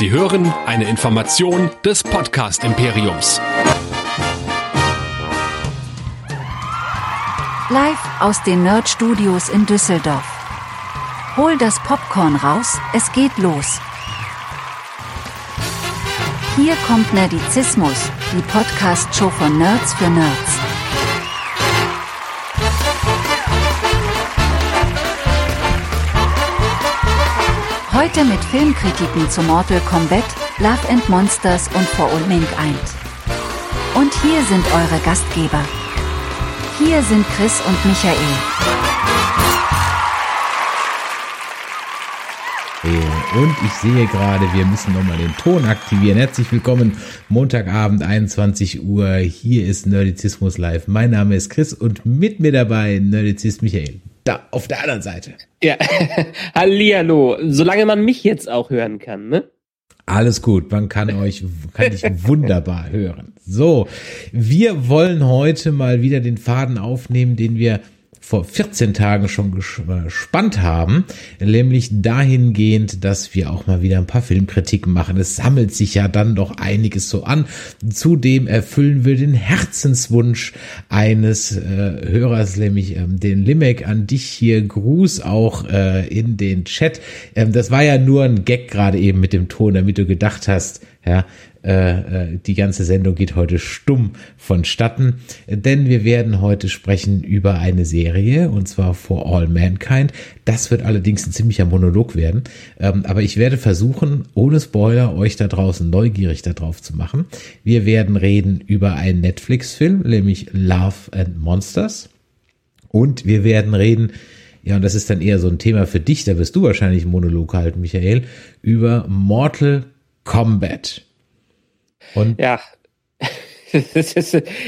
Sie hören eine Information des Podcast Imperiums. Live aus den Nerd Studios in Düsseldorf. Hol das Popcorn raus, es geht los. Hier kommt Nerdizismus, die Podcast-Show von Nerds für Nerds. Heute mit Filmkritiken zu Mortal Kombat, Love and Monsters und For All Mankind. Und hier sind eure Gastgeber. Hier sind Chris und Michael. Und ich sehe gerade, wir müssen nochmal den Ton aktivieren. Herzlich willkommen, Montagabend, 21 Uhr. Hier ist Nerdizismus Live. Mein Name ist Chris und mit mir dabei Nerdizist Michael da auf der anderen Seite. Ja, hallihallo. Solange man mich jetzt auch hören kann, ne? Alles gut, man kann euch, kann dich wunderbar hören. So, wir wollen heute mal wieder den Faden aufnehmen, den wir vor 14 Tagen schon gespannt haben, nämlich dahingehend, dass wir auch mal wieder ein paar Filmkritiken machen. Es sammelt sich ja dann doch einiges so an. Zudem erfüllen wir den Herzenswunsch eines äh, Hörers, nämlich ähm, den Limek an dich hier. Gruß auch äh, in den Chat. Ähm, das war ja nur ein Gag gerade eben mit dem Ton, damit du gedacht hast, ja, äh, äh, die ganze Sendung geht heute stumm vonstatten, denn wir werden heute sprechen über eine Serie und zwar For All Mankind. Das wird allerdings ein ziemlicher Monolog werden, ähm, aber ich werde versuchen, ohne Spoiler euch da draußen neugierig darauf zu machen. Wir werden reden über einen Netflix-Film, nämlich Love and Monsters und wir werden reden ja, und das ist dann eher so ein Thema für dich, da wirst du wahrscheinlich einen Monolog halten, Michael, über Mortal Kombat. Und ja.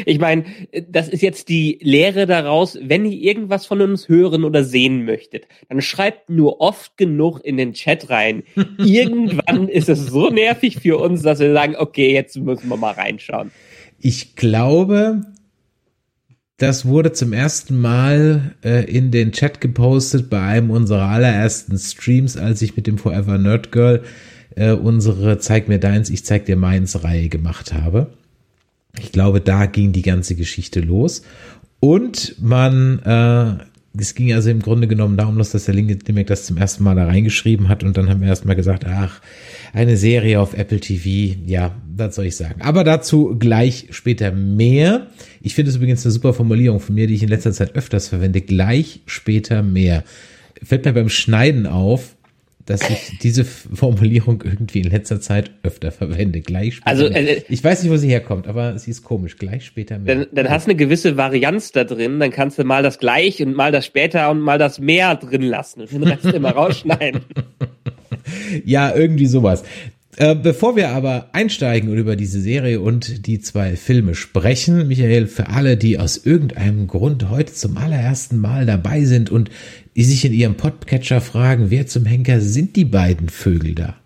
ich meine, das ist jetzt die Lehre daraus, wenn ihr irgendwas von uns hören oder sehen möchtet, dann schreibt nur oft genug in den Chat rein. Irgendwann ist es so nervig für uns, dass wir sagen, okay, jetzt müssen wir mal reinschauen. Ich glaube, das wurde zum ersten Mal äh, in den Chat gepostet bei einem unserer allerersten Streams, als ich mit dem Forever Nerd Girl äh, unsere Zeig mir deins, ich zeig dir meins Reihe gemacht habe. Ich glaube, da ging die ganze Geschichte los. Und man, äh, es ging also im Grunde genommen darum, dass der Link das zum ersten Mal da reingeschrieben hat und dann haben wir erstmal gesagt, ach, eine Serie auf Apple TV, ja, was soll ich sagen. Aber dazu gleich später mehr. Ich finde es übrigens eine super Formulierung von mir, die ich in letzter Zeit öfters verwende. Gleich später mehr. Fällt mir beim Schneiden auf, dass ich diese Formulierung irgendwie in letzter Zeit öfter verwende. Gleich später. Also, äh, ich weiß nicht, wo sie herkommt, aber sie ist komisch. Gleich später mehr. Dann, dann hast du eine gewisse Varianz da drin. Dann kannst du mal das gleich und mal das später und mal das mehr drin lassen und den Rest immer rausschneiden. ja, irgendwie sowas. Äh, bevor wir aber einsteigen und über diese Serie und die zwei Filme sprechen, Michael, für alle, die aus irgendeinem Grund heute zum allerersten Mal dabei sind und die sich in ihrem Podcatcher fragen, wer zum Henker sind die beiden Vögel da?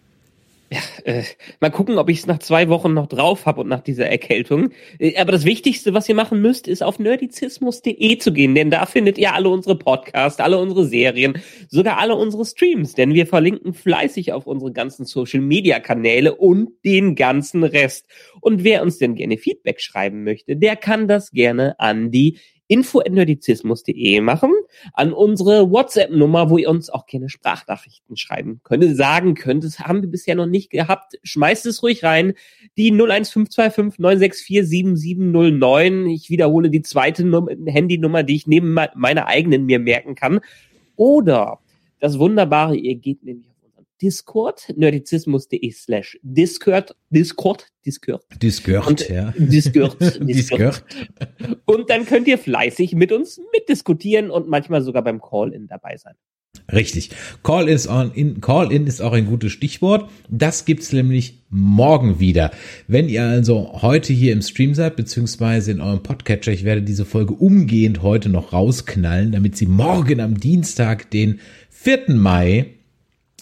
Ja, äh, mal gucken, ob ich es nach zwei Wochen noch drauf habe und nach dieser Erkältung. Äh, aber das Wichtigste, was ihr machen müsst, ist auf nerdizismus.de zu gehen, denn da findet ihr alle unsere Podcasts, alle unsere Serien, sogar alle unsere Streams, denn wir verlinken fleißig auf unsere ganzen Social-Media-Kanäle und den ganzen Rest. Und wer uns denn gerne Feedback schreiben möchte, der kann das gerne an die info.nerdizismus.de machen, an unsere WhatsApp-Nummer, wo ihr uns auch gerne Sprachnachrichten schreiben könnt, sagen könnt. Das haben wir bisher noch nicht gehabt. Schmeißt es ruhig rein. Die 01525 964 7709. Ich wiederhole die zweite Num Handynummer, die ich neben meiner eigenen mir merken kann. Oder das Wunderbare, ihr geht nämlich Discord, nerdizismus.de slash Discord, Discord, Discord. Discord, und, ja. Discord, Discord. und dann könnt ihr fleißig mit uns mitdiskutieren und manchmal sogar beim Call-In dabei sein. Richtig. Call is on in, Call in ist auch ein gutes Stichwort. Das gibt's nämlich morgen wieder. Wenn ihr also heute hier im Stream seid, beziehungsweise in eurem Podcatcher, ich werde diese Folge umgehend heute noch rausknallen, damit sie morgen am Dienstag, den 4. Mai,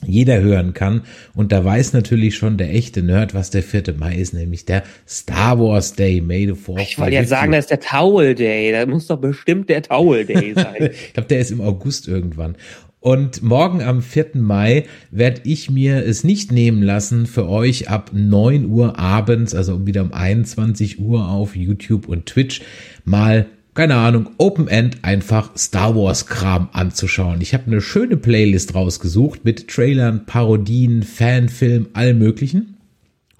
jeder hören kann. Und da weiß natürlich schon der echte Nerd, was der 4. Mai ist, nämlich der Star Wars Day, May the Fourth. Ich wollte ja sagen, das ist der Towel Day. Da muss doch bestimmt der Towel Day sein. ich glaube, der ist im August irgendwann. Und morgen am 4. Mai werde ich mir es nicht nehmen lassen, für euch ab 9 Uhr abends, also wieder um 21 Uhr auf YouTube und Twitch, mal keine Ahnung, Open End einfach Star Wars Kram anzuschauen. Ich habe eine schöne Playlist rausgesucht mit Trailern, Parodien, Fanfilm, allem möglichen.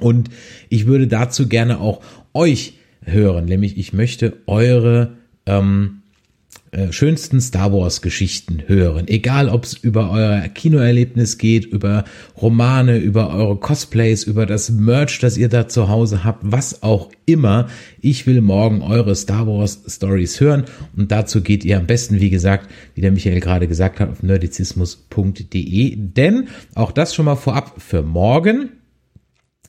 Und ich würde dazu gerne auch euch hören, nämlich ich möchte eure ähm, äh, schönsten Star Wars Geschichten hören. Egal, ob es über euer Kinoerlebnis geht, über Romane, über eure Cosplays, über das Merch, das ihr da zu Hause habt, was auch immer. Ich will morgen eure Star Wars Stories hören und dazu geht ihr am besten, wie gesagt, wie der Michael gerade gesagt hat, auf nerdizismus.de. Denn auch das schon mal vorab für morgen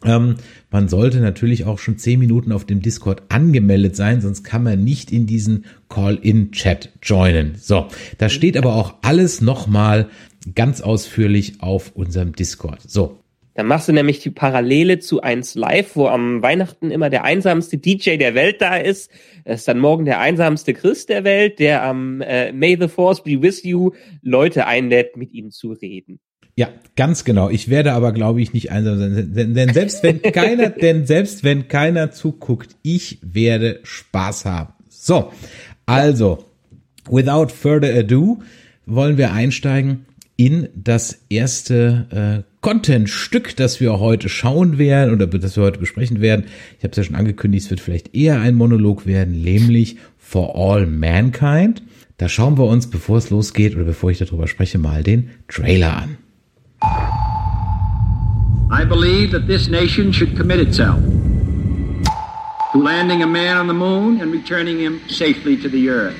ähm, man sollte natürlich auch schon zehn Minuten auf dem Discord angemeldet sein, sonst kann man nicht in diesen Call-in-Chat joinen. So, da steht aber auch alles nochmal ganz ausführlich auf unserem Discord. So. Dann machst du nämlich die Parallele zu 1 Live, wo am Weihnachten immer der einsamste DJ der Welt da ist. Es ist dann morgen der einsamste Christ der Welt, der am äh, May the Force be with you Leute einlädt, mit ihm zu reden. Ja, ganz genau. Ich werde aber, glaube ich, nicht einsam sein. Denn, denn selbst wenn keiner, denn selbst wenn keiner zuguckt, ich werde Spaß haben. So, also, without further ado, wollen wir einsteigen in das erste äh, Content-Stück, das wir heute schauen werden oder das wir heute besprechen werden. Ich habe es ja schon angekündigt, es wird vielleicht eher ein Monolog werden, nämlich For All Mankind. Da schauen wir uns, bevor es losgeht oder bevor ich darüber spreche, mal den Trailer an. I believe that this nation should commit itself to landing a man on the moon and returning him safely to the earth.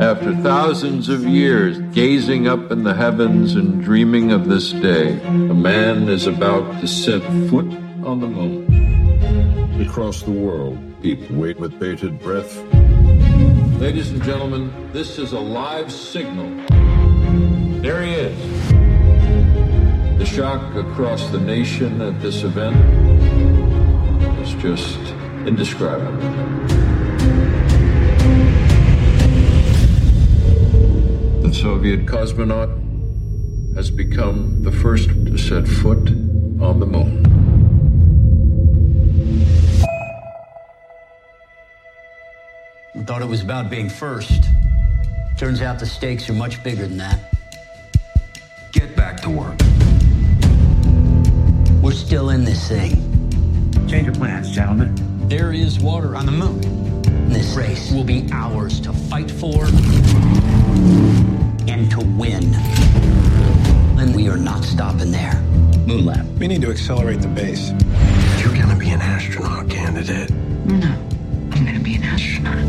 After thousands of years gazing up in the heavens and dreaming of this day, a man is about to set foot on the moon. Across the world, people wait with bated breath. Ladies and gentlemen, this is a live signal. There he is. The shock across the nation at this event is just indescribable. The Soviet cosmonaut has become the first to set foot on the moon. We thought it was about being first. Turns out the stakes are much bigger than that. Get back to work. We're still in this thing. Change of plans, gentlemen. There is water on the moon. This race will be ours to fight for and to win. And we are not stopping there. Moonlab. We need to accelerate the base. You're gonna be an astronaut candidate. No, I'm gonna be an astronaut.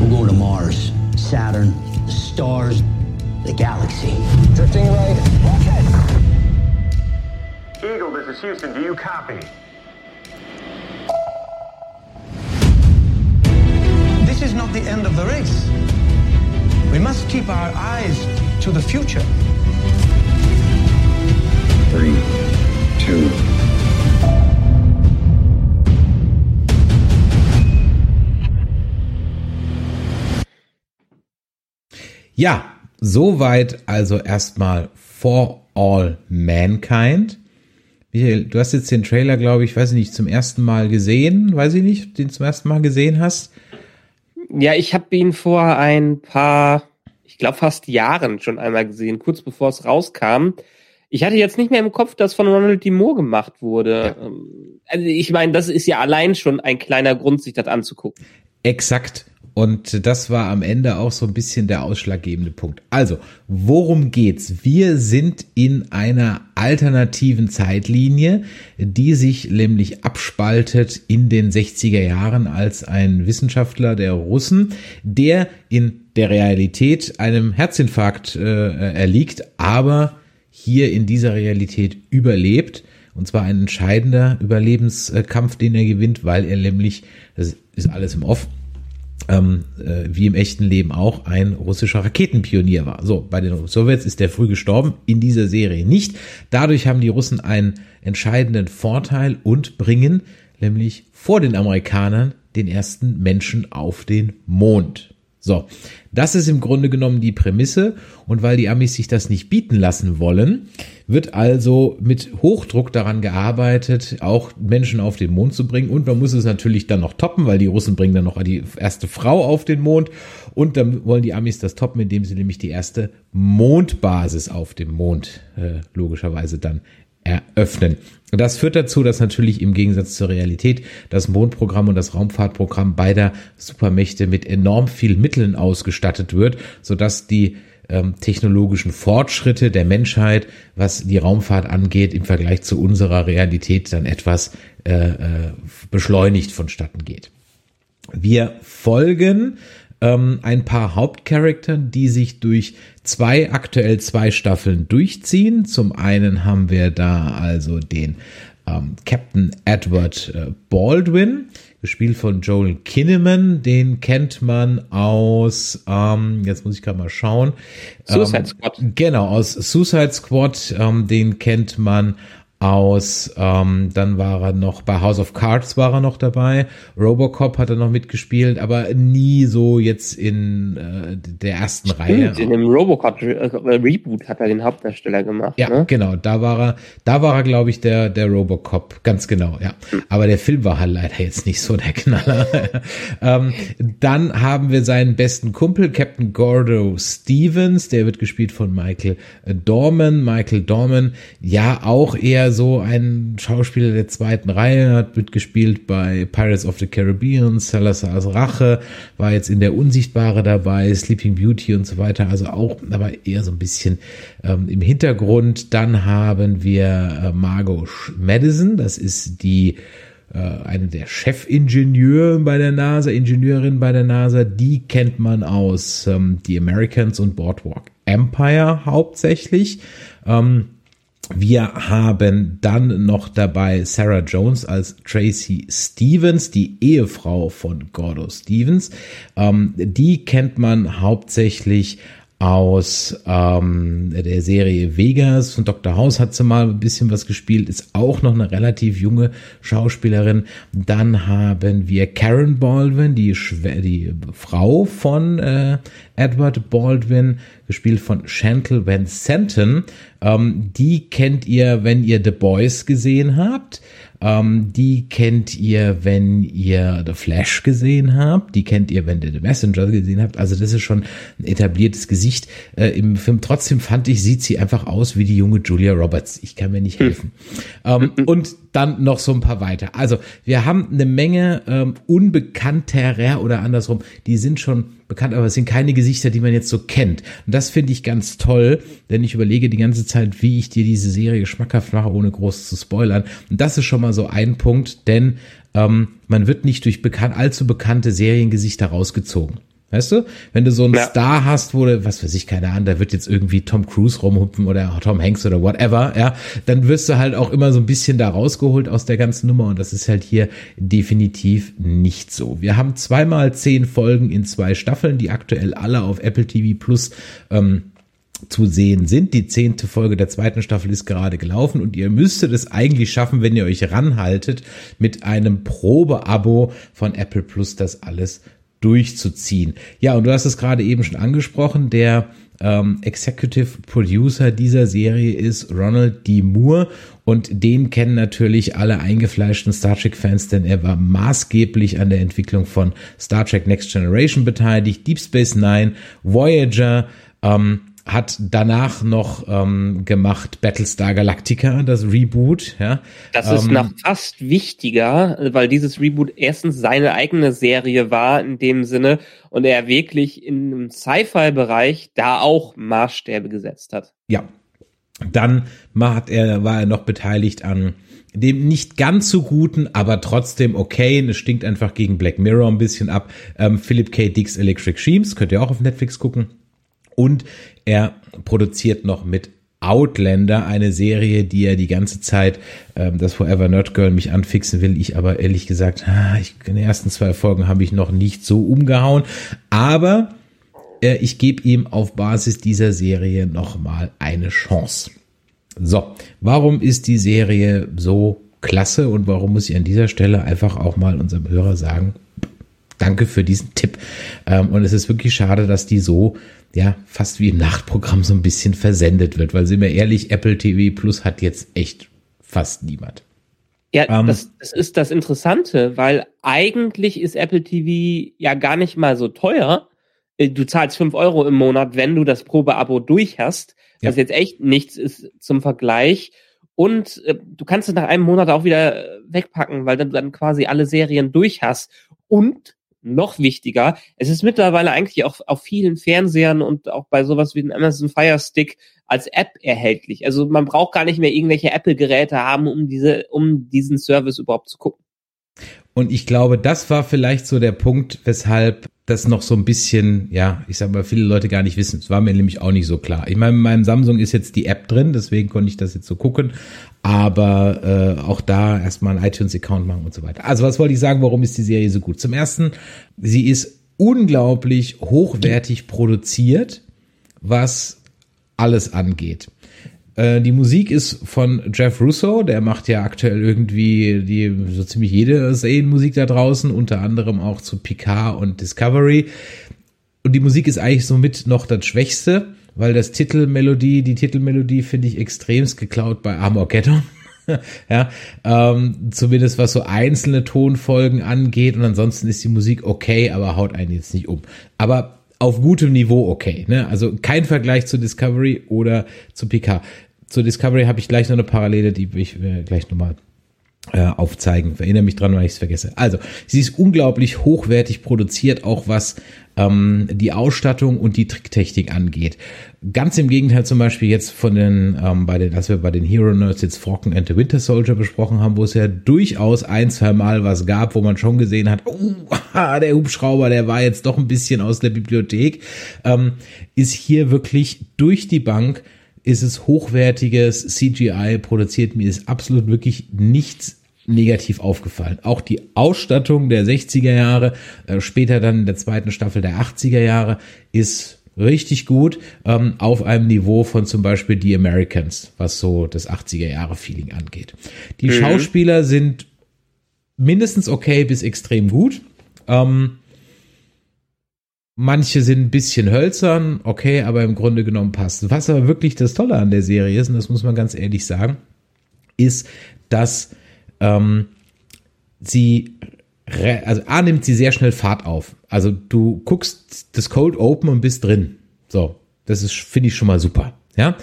We're going to Mars, Saturn, the stars, the galaxy. Drifting right. Rocket. Eagle, this is Houston. Do you copy? This is not the end of the race. We must keep our eyes to the future. Three, two. Ja, soweit also erstmal For All Mankind. Michael, du hast jetzt den Trailer, glaube ich, weiß ich nicht, zum ersten Mal gesehen. Weiß ich nicht, den zum ersten Mal gesehen hast. Ja, ich habe ihn vor ein paar, ich glaube fast Jahren schon einmal gesehen, kurz bevor es rauskam. Ich hatte jetzt nicht mehr im Kopf, dass von Ronald D. Moore gemacht wurde. Ja. Also ich meine, das ist ja allein schon ein kleiner Grund, sich das anzugucken. Exakt. Und das war am Ende auch so ein bisschen der ausschlaggebende Punkt. Also, worum geht's? Wir sind in einer alternativen Zeitlinie, die sich nämlich abspaltet in den 60er Jahren als ein Wissenschaftler der Russen, der in der Realität einem Herzinfarkt äh, erliegt, aber hier in dieser Realität überlebt. Und zwar ein entscheidender Überlebenskampf, den er gewinnt, weil er nämlich, das ist alles im Off, ähm, äh, wie im echten Leben auch ein russischer Raketenpionier war. So, bei den Sowjets ist der früh gestorben, in dieser Serie nicht. Dadurch haben die Russen einen entscheidenden Vorteil und bringen nämlich vor den Amerikanern den ersten Menschen auf den Mond. So, das ist im Grunde genommen die Prämisse. Und weil die Amis sich das nicht bieten lassen wollen, wird also mit Hochdruck daran gearbeitet, auch Menschen auf den Mond zu bringen. Und man muss es natürlich dann noch toppen, weil die Russen bringen dann noch die erste Frau auf den Mond. Und dann wollen die Amis das toppen, indem sie nämlich die erste Mondbasis auf dem Mond äh, logischerweise dann eröffnen. Das führt dazu, dass natürlich im Gegensatz zur Realität das Mondprogramm und das Raumfahrtprogramm beider Supermächte mit enorm viel Mitteln ausgestattet wird, sodass die ähm, technologischen Fortschritte der Menschheit, was die Raumfahrt angeht, im Vergleich zu unserer Realität dann etwas äh, äh, beschleunigt vonstatten geht. Wir folgen ähm, ein paar Hauptcharakteren, die sich durch zwei, aktuell zwei Staffeln durchziehen. Zum einen haben wir da also den ähm, Captain Edward äh, Baldwin, gespielt von Joel Kinneman. Den kennt man aus, ähm, jetzt muss ich gerade mal schauen. Suicide ähm, Squad. Genau, aus Suicide Squad. Ähm, den kennt man aus, ähm, dann war er noch bei House of Cards war er noch dabei, Robocop hat er noch mitgespielt, aber nie so jetzt in äh, der ersten Stimmt, Reihe. In dem Robocop äh, Reboot hat er den Hauptdarsteller gemacht. Ja, ne? genau, da war er, da war er, glaube ich, der, der Robocop, ganz genau, ja. Aber der Film war halt leider jetzt nicht so der Knaller. ähm, dann haben wir seinen besten Kumpel, Captain Gordo Stevens, der wird gespielt von Michael Dorman. Michael Dorman, ja, auch eher so ein Schauspieler der zweiten Reihe, hat mitgespielt bei Pirates of the Caribbean, Salazar's Rache, war jetzt in der Unsichtbare dabei, Sleeping Beauty und so weiter, also auch, aber eher so ein bisschen ähm, im Hintergrund. Dann haben wir äh, Margot Madison, das ist die äh, eine der Chefingenieure bei der NASA, Ingenieurin bei der NASA, die kennt man aus ähm, The Americans und Boardwalk Empire hauptsächlich. Ähm, wir haben dann noch dabei Sarah Jones als Tracy Stevens, die Ehefrau von Gordo Stevens. Ähm, die kennt man hauptsächlich aus ähm, der Serie Vegas von Dr. House hat sie mal ein bisschen was gespielt, ist auch noch eine relativ junge Schauspielerin. Dann haben wir Karen Baldwin, die, Schw die Frau von äh, Edward Baldwin, gespielt von Chantal Van Santen. Ähm, die kennt ihr, wenn ihr The Boys gesehen habt. Ähm, die kennt ihr, wenn ihr The Flash gesehen habt. Die kennt ihr, wenn ihr The Messenger gesehen habt. Also das ist schon ein etabliertes Gesicht äh, im Film. Trotzdem fand ich, sieht sie einfach aus wie die junge Julia Roberts. Ich kann mir nicht helfen. ähm, und dann noch so ein paar weiter. Also wir haben eine Menge ähm, unbekannterer oder andersrum, die sind schon bekannt, aber es sind keine Gesichter, die man jetzt so kennt. Und das finde ich ganz toll, denn ich überlege die ganze Zeit, wie ich dir diese Serie geschmackhaft mache, ohne groß zu spoilern. Und das ist schon mal so ein Punkt, denn ähm, man wird nicht durch bekannt, allzu bekannte Seriengesichter rausgezogen. Weißt du, wenn du so einen Ja. Star hast, wo du, was weiß ich, keine Ahnung, da wird jetzt irgendwie Tom Cruise rumhüpfen oder Tom Hanks oder whatever, ja, dann wirst du halt auch immer so ein bisschen da rausgeholt aus der ganzen Nummer und das ist halt hier definitiv nicht so. Wir haben zweimal zehn Folgen in zwei Staffeln, die aktuell alle auf Apple TV Plus ähm, zu sehen sind. Die zehnte Folge der zweiten Staffel ist gerade gelaufen und ihr müsstet es eigentlich schaffen, wenn ihr euch ranhaltet, mit einem Probeabo von Apple Plus das alles durchzuziehen. Ja, und du hast es gerade eben schon angesprochen, der ähm, Executive Producer dieser Serie ist Ronald D. Moore und den kennen natürlich alle eingefleischten Star Trek-Fans, denn er war maßgeblich an der Entwicklung von Star Trek Next Generation beteiligt, Deep Space Nine, Voyager, ähm, hat danach noch ähm, gemacht Battlestar Galactica, das Reboot. Ja, Das ist Ähm, noch fast wichtiger, weil dieses Reboot erstens seine eigene Serie war in dem Sinne und er wirklich im Sci-Fi-Bereich da auch Maßstäbe gesetzt hat. Ja. Dann hat er, war er noch beteiligt an dem nicht ganz so guten, aber trotzdem okay. Es stinkt einfach gegen Black Mirror ein bisschen ab. Ähm, Philip K. Dick's Electric Sheems, könnt ihr auch auf Netflix gucken. Und er produziert noch mit Outlander, eine Serie, die er die ganze Zeit, ähm, das Forever Nerd Girl mich anfixen will. Ich aber ehrlich gesagt, ich, in den ersten zwei Folgen habe ich noch nicht so umgehauen. Aber äh, ich gebe ihm auf Basis dieser Serie nochmal eine Chance. So, warum ist die Serie so klasse und warum muss ich an dieser Stelle einfach auch mal unserem Hörer sagen, danke für diesen Tipp. Ähm, und es ist wirklich schade, dass die so, ja, fast wie im Nachtprogramm so ein bisschen versendet wird, weil sind wir ehrlich, Apple TV Plus hat jetzt echt fast niemand. Ja, ähm, das, das ist das Interessante, weil eigentlich ist Apple TV ja gar nicht mal so teuer. Äh, du zahlst fünf Euro im Monat, wenn du das Probeabo durch hast, ja. was jetzt echt nichts ist zum Vergleich. Und äh, du kannst es nach einem Monat auch wieder äh, wegpacken, weil du dann quasi alle Serien durch hast. Und noch wichtiger, es ist mittlerweile eigentlich auch auf vielen Fernsehern und auch bei sowas wie dem Amazon Fire Stick als App erhältlich. Also man braucht gar nicht mehr irgendwelche Apple-Geräte haben, um diese, um diesen Service überhaupt zu gucken. Und ich glaube, das war vielleicht so der Punkt, weshalb das noch so ein bisschen, ja, ich sag mal, viele Leute gar nicht wissen. Es war mir nämlich auch nicht so klar. Ich meine, in meinem Samsung ist jetzt die App drin, deswegen konnte ich das jetzt so gucken. Aber äh, auch da erstmal einen iTunes-Account machen und so weiter. Also was wollte ich sagen, warum ist die Serie so gut? Zum ersten, sie ist unglaublich hochwertig produziert, was alles angeht. Äh, die Musik ist von Jeff Russo, der macht ja aktuell irgendwie die so ziemlich jede Serienmusik da draußen, unter anderem auch zu Picard und Discovery. Und die Musik ist eigentlich somit noch das Schwächste, weil das Titelmelodie, die Titelmelodie finde ich extremst geklaut bei Armageddon. ja, ähm, zumindest was so einzelne Tonfolgen angeht und ansonsten ist die Musik okay, aber haut einen jetzt nicht um. Aber auf gutem Niveau okay. Ne? Also kein Vergleich zu Discovery oder zu PK. Zu Discovery habe ich gleich noch eine Parallele, die ich äh, gleich nochmal äh, aufzeigen. Erinnere mich dran, wenn ich es vergesse. Also, sie ist unglaublich hochwertig produziert, auch was ähm, die Ausstattung und die Tricktechnik angeht. Ganz im Gegenteil zum Beispiel jetzt von den, ähm, bei den, als wir bei den Hero Nerds jetzt Falcon and the Winter Soldier besprochen haben, wo es ja durchaus ein, zwei Mal was gab, wo man schon gesehen hat, oh, der Hubschrauber, der war jetzt doch ein bisschen aus der Bibliothek, ähm, ist hier wirklich durch die Bank ist es hochwertiges CGI produziert. Mir ist absolut wirklich nichts negativ aufgefallen. Auch die Ausstattung der 60er Jahre, äh, später dann in der zweiten Staffel der 80er Jahre, ist richtig gut ähm, auf einem Niveau von zum Beispiel The Americans, was so das 80er Jahre Feeling angeht. Die mhm. Schauspieler sind mindestens okay bis extrem gut. Ähm, Manche sind ein bisschen hölzern, okay, aber im Grunde genommen passt. Was aber wirklich das Tolle an der Serie ist, und das muss man ganz ehrlich sagen, ist, dass ähm, sie, also A nimmt sie sehr schnell Fahrt auf. Also du guckst das Cold Open und bist drin. So, das ist, finde ich schon mal super. Ja.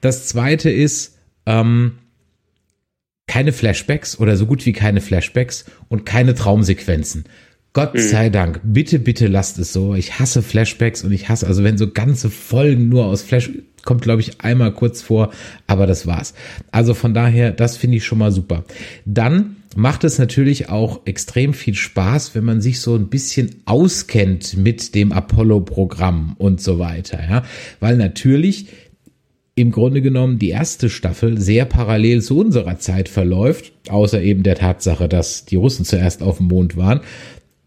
Das zweite ist, ähm, keine Flashbacks oder so gut wie keine Flashbacks und keine Traumsequenzen. Gott mhm. sei Dank. Bitte, bitte lasst es so. Ich hasse Flashbacks und ich hasse, also wenn so ganze Folgen nur aus Flash, kommt glaube ich einmal kurz vor, aber das war's. Also von daher, das finde ich schon mal super. Dann macht es natürlich auch extrem viel Spaß, wenn man sich so ein bisschen auskennt mit dem Apollo-Programm und so weiter, ja. Weil natürlich im Grunde genommen die erste Staffel sehr parallel zu unserer Zeit verläuft, außer eben der Tatsache, dass die Russen zuerst auf dem Mond waren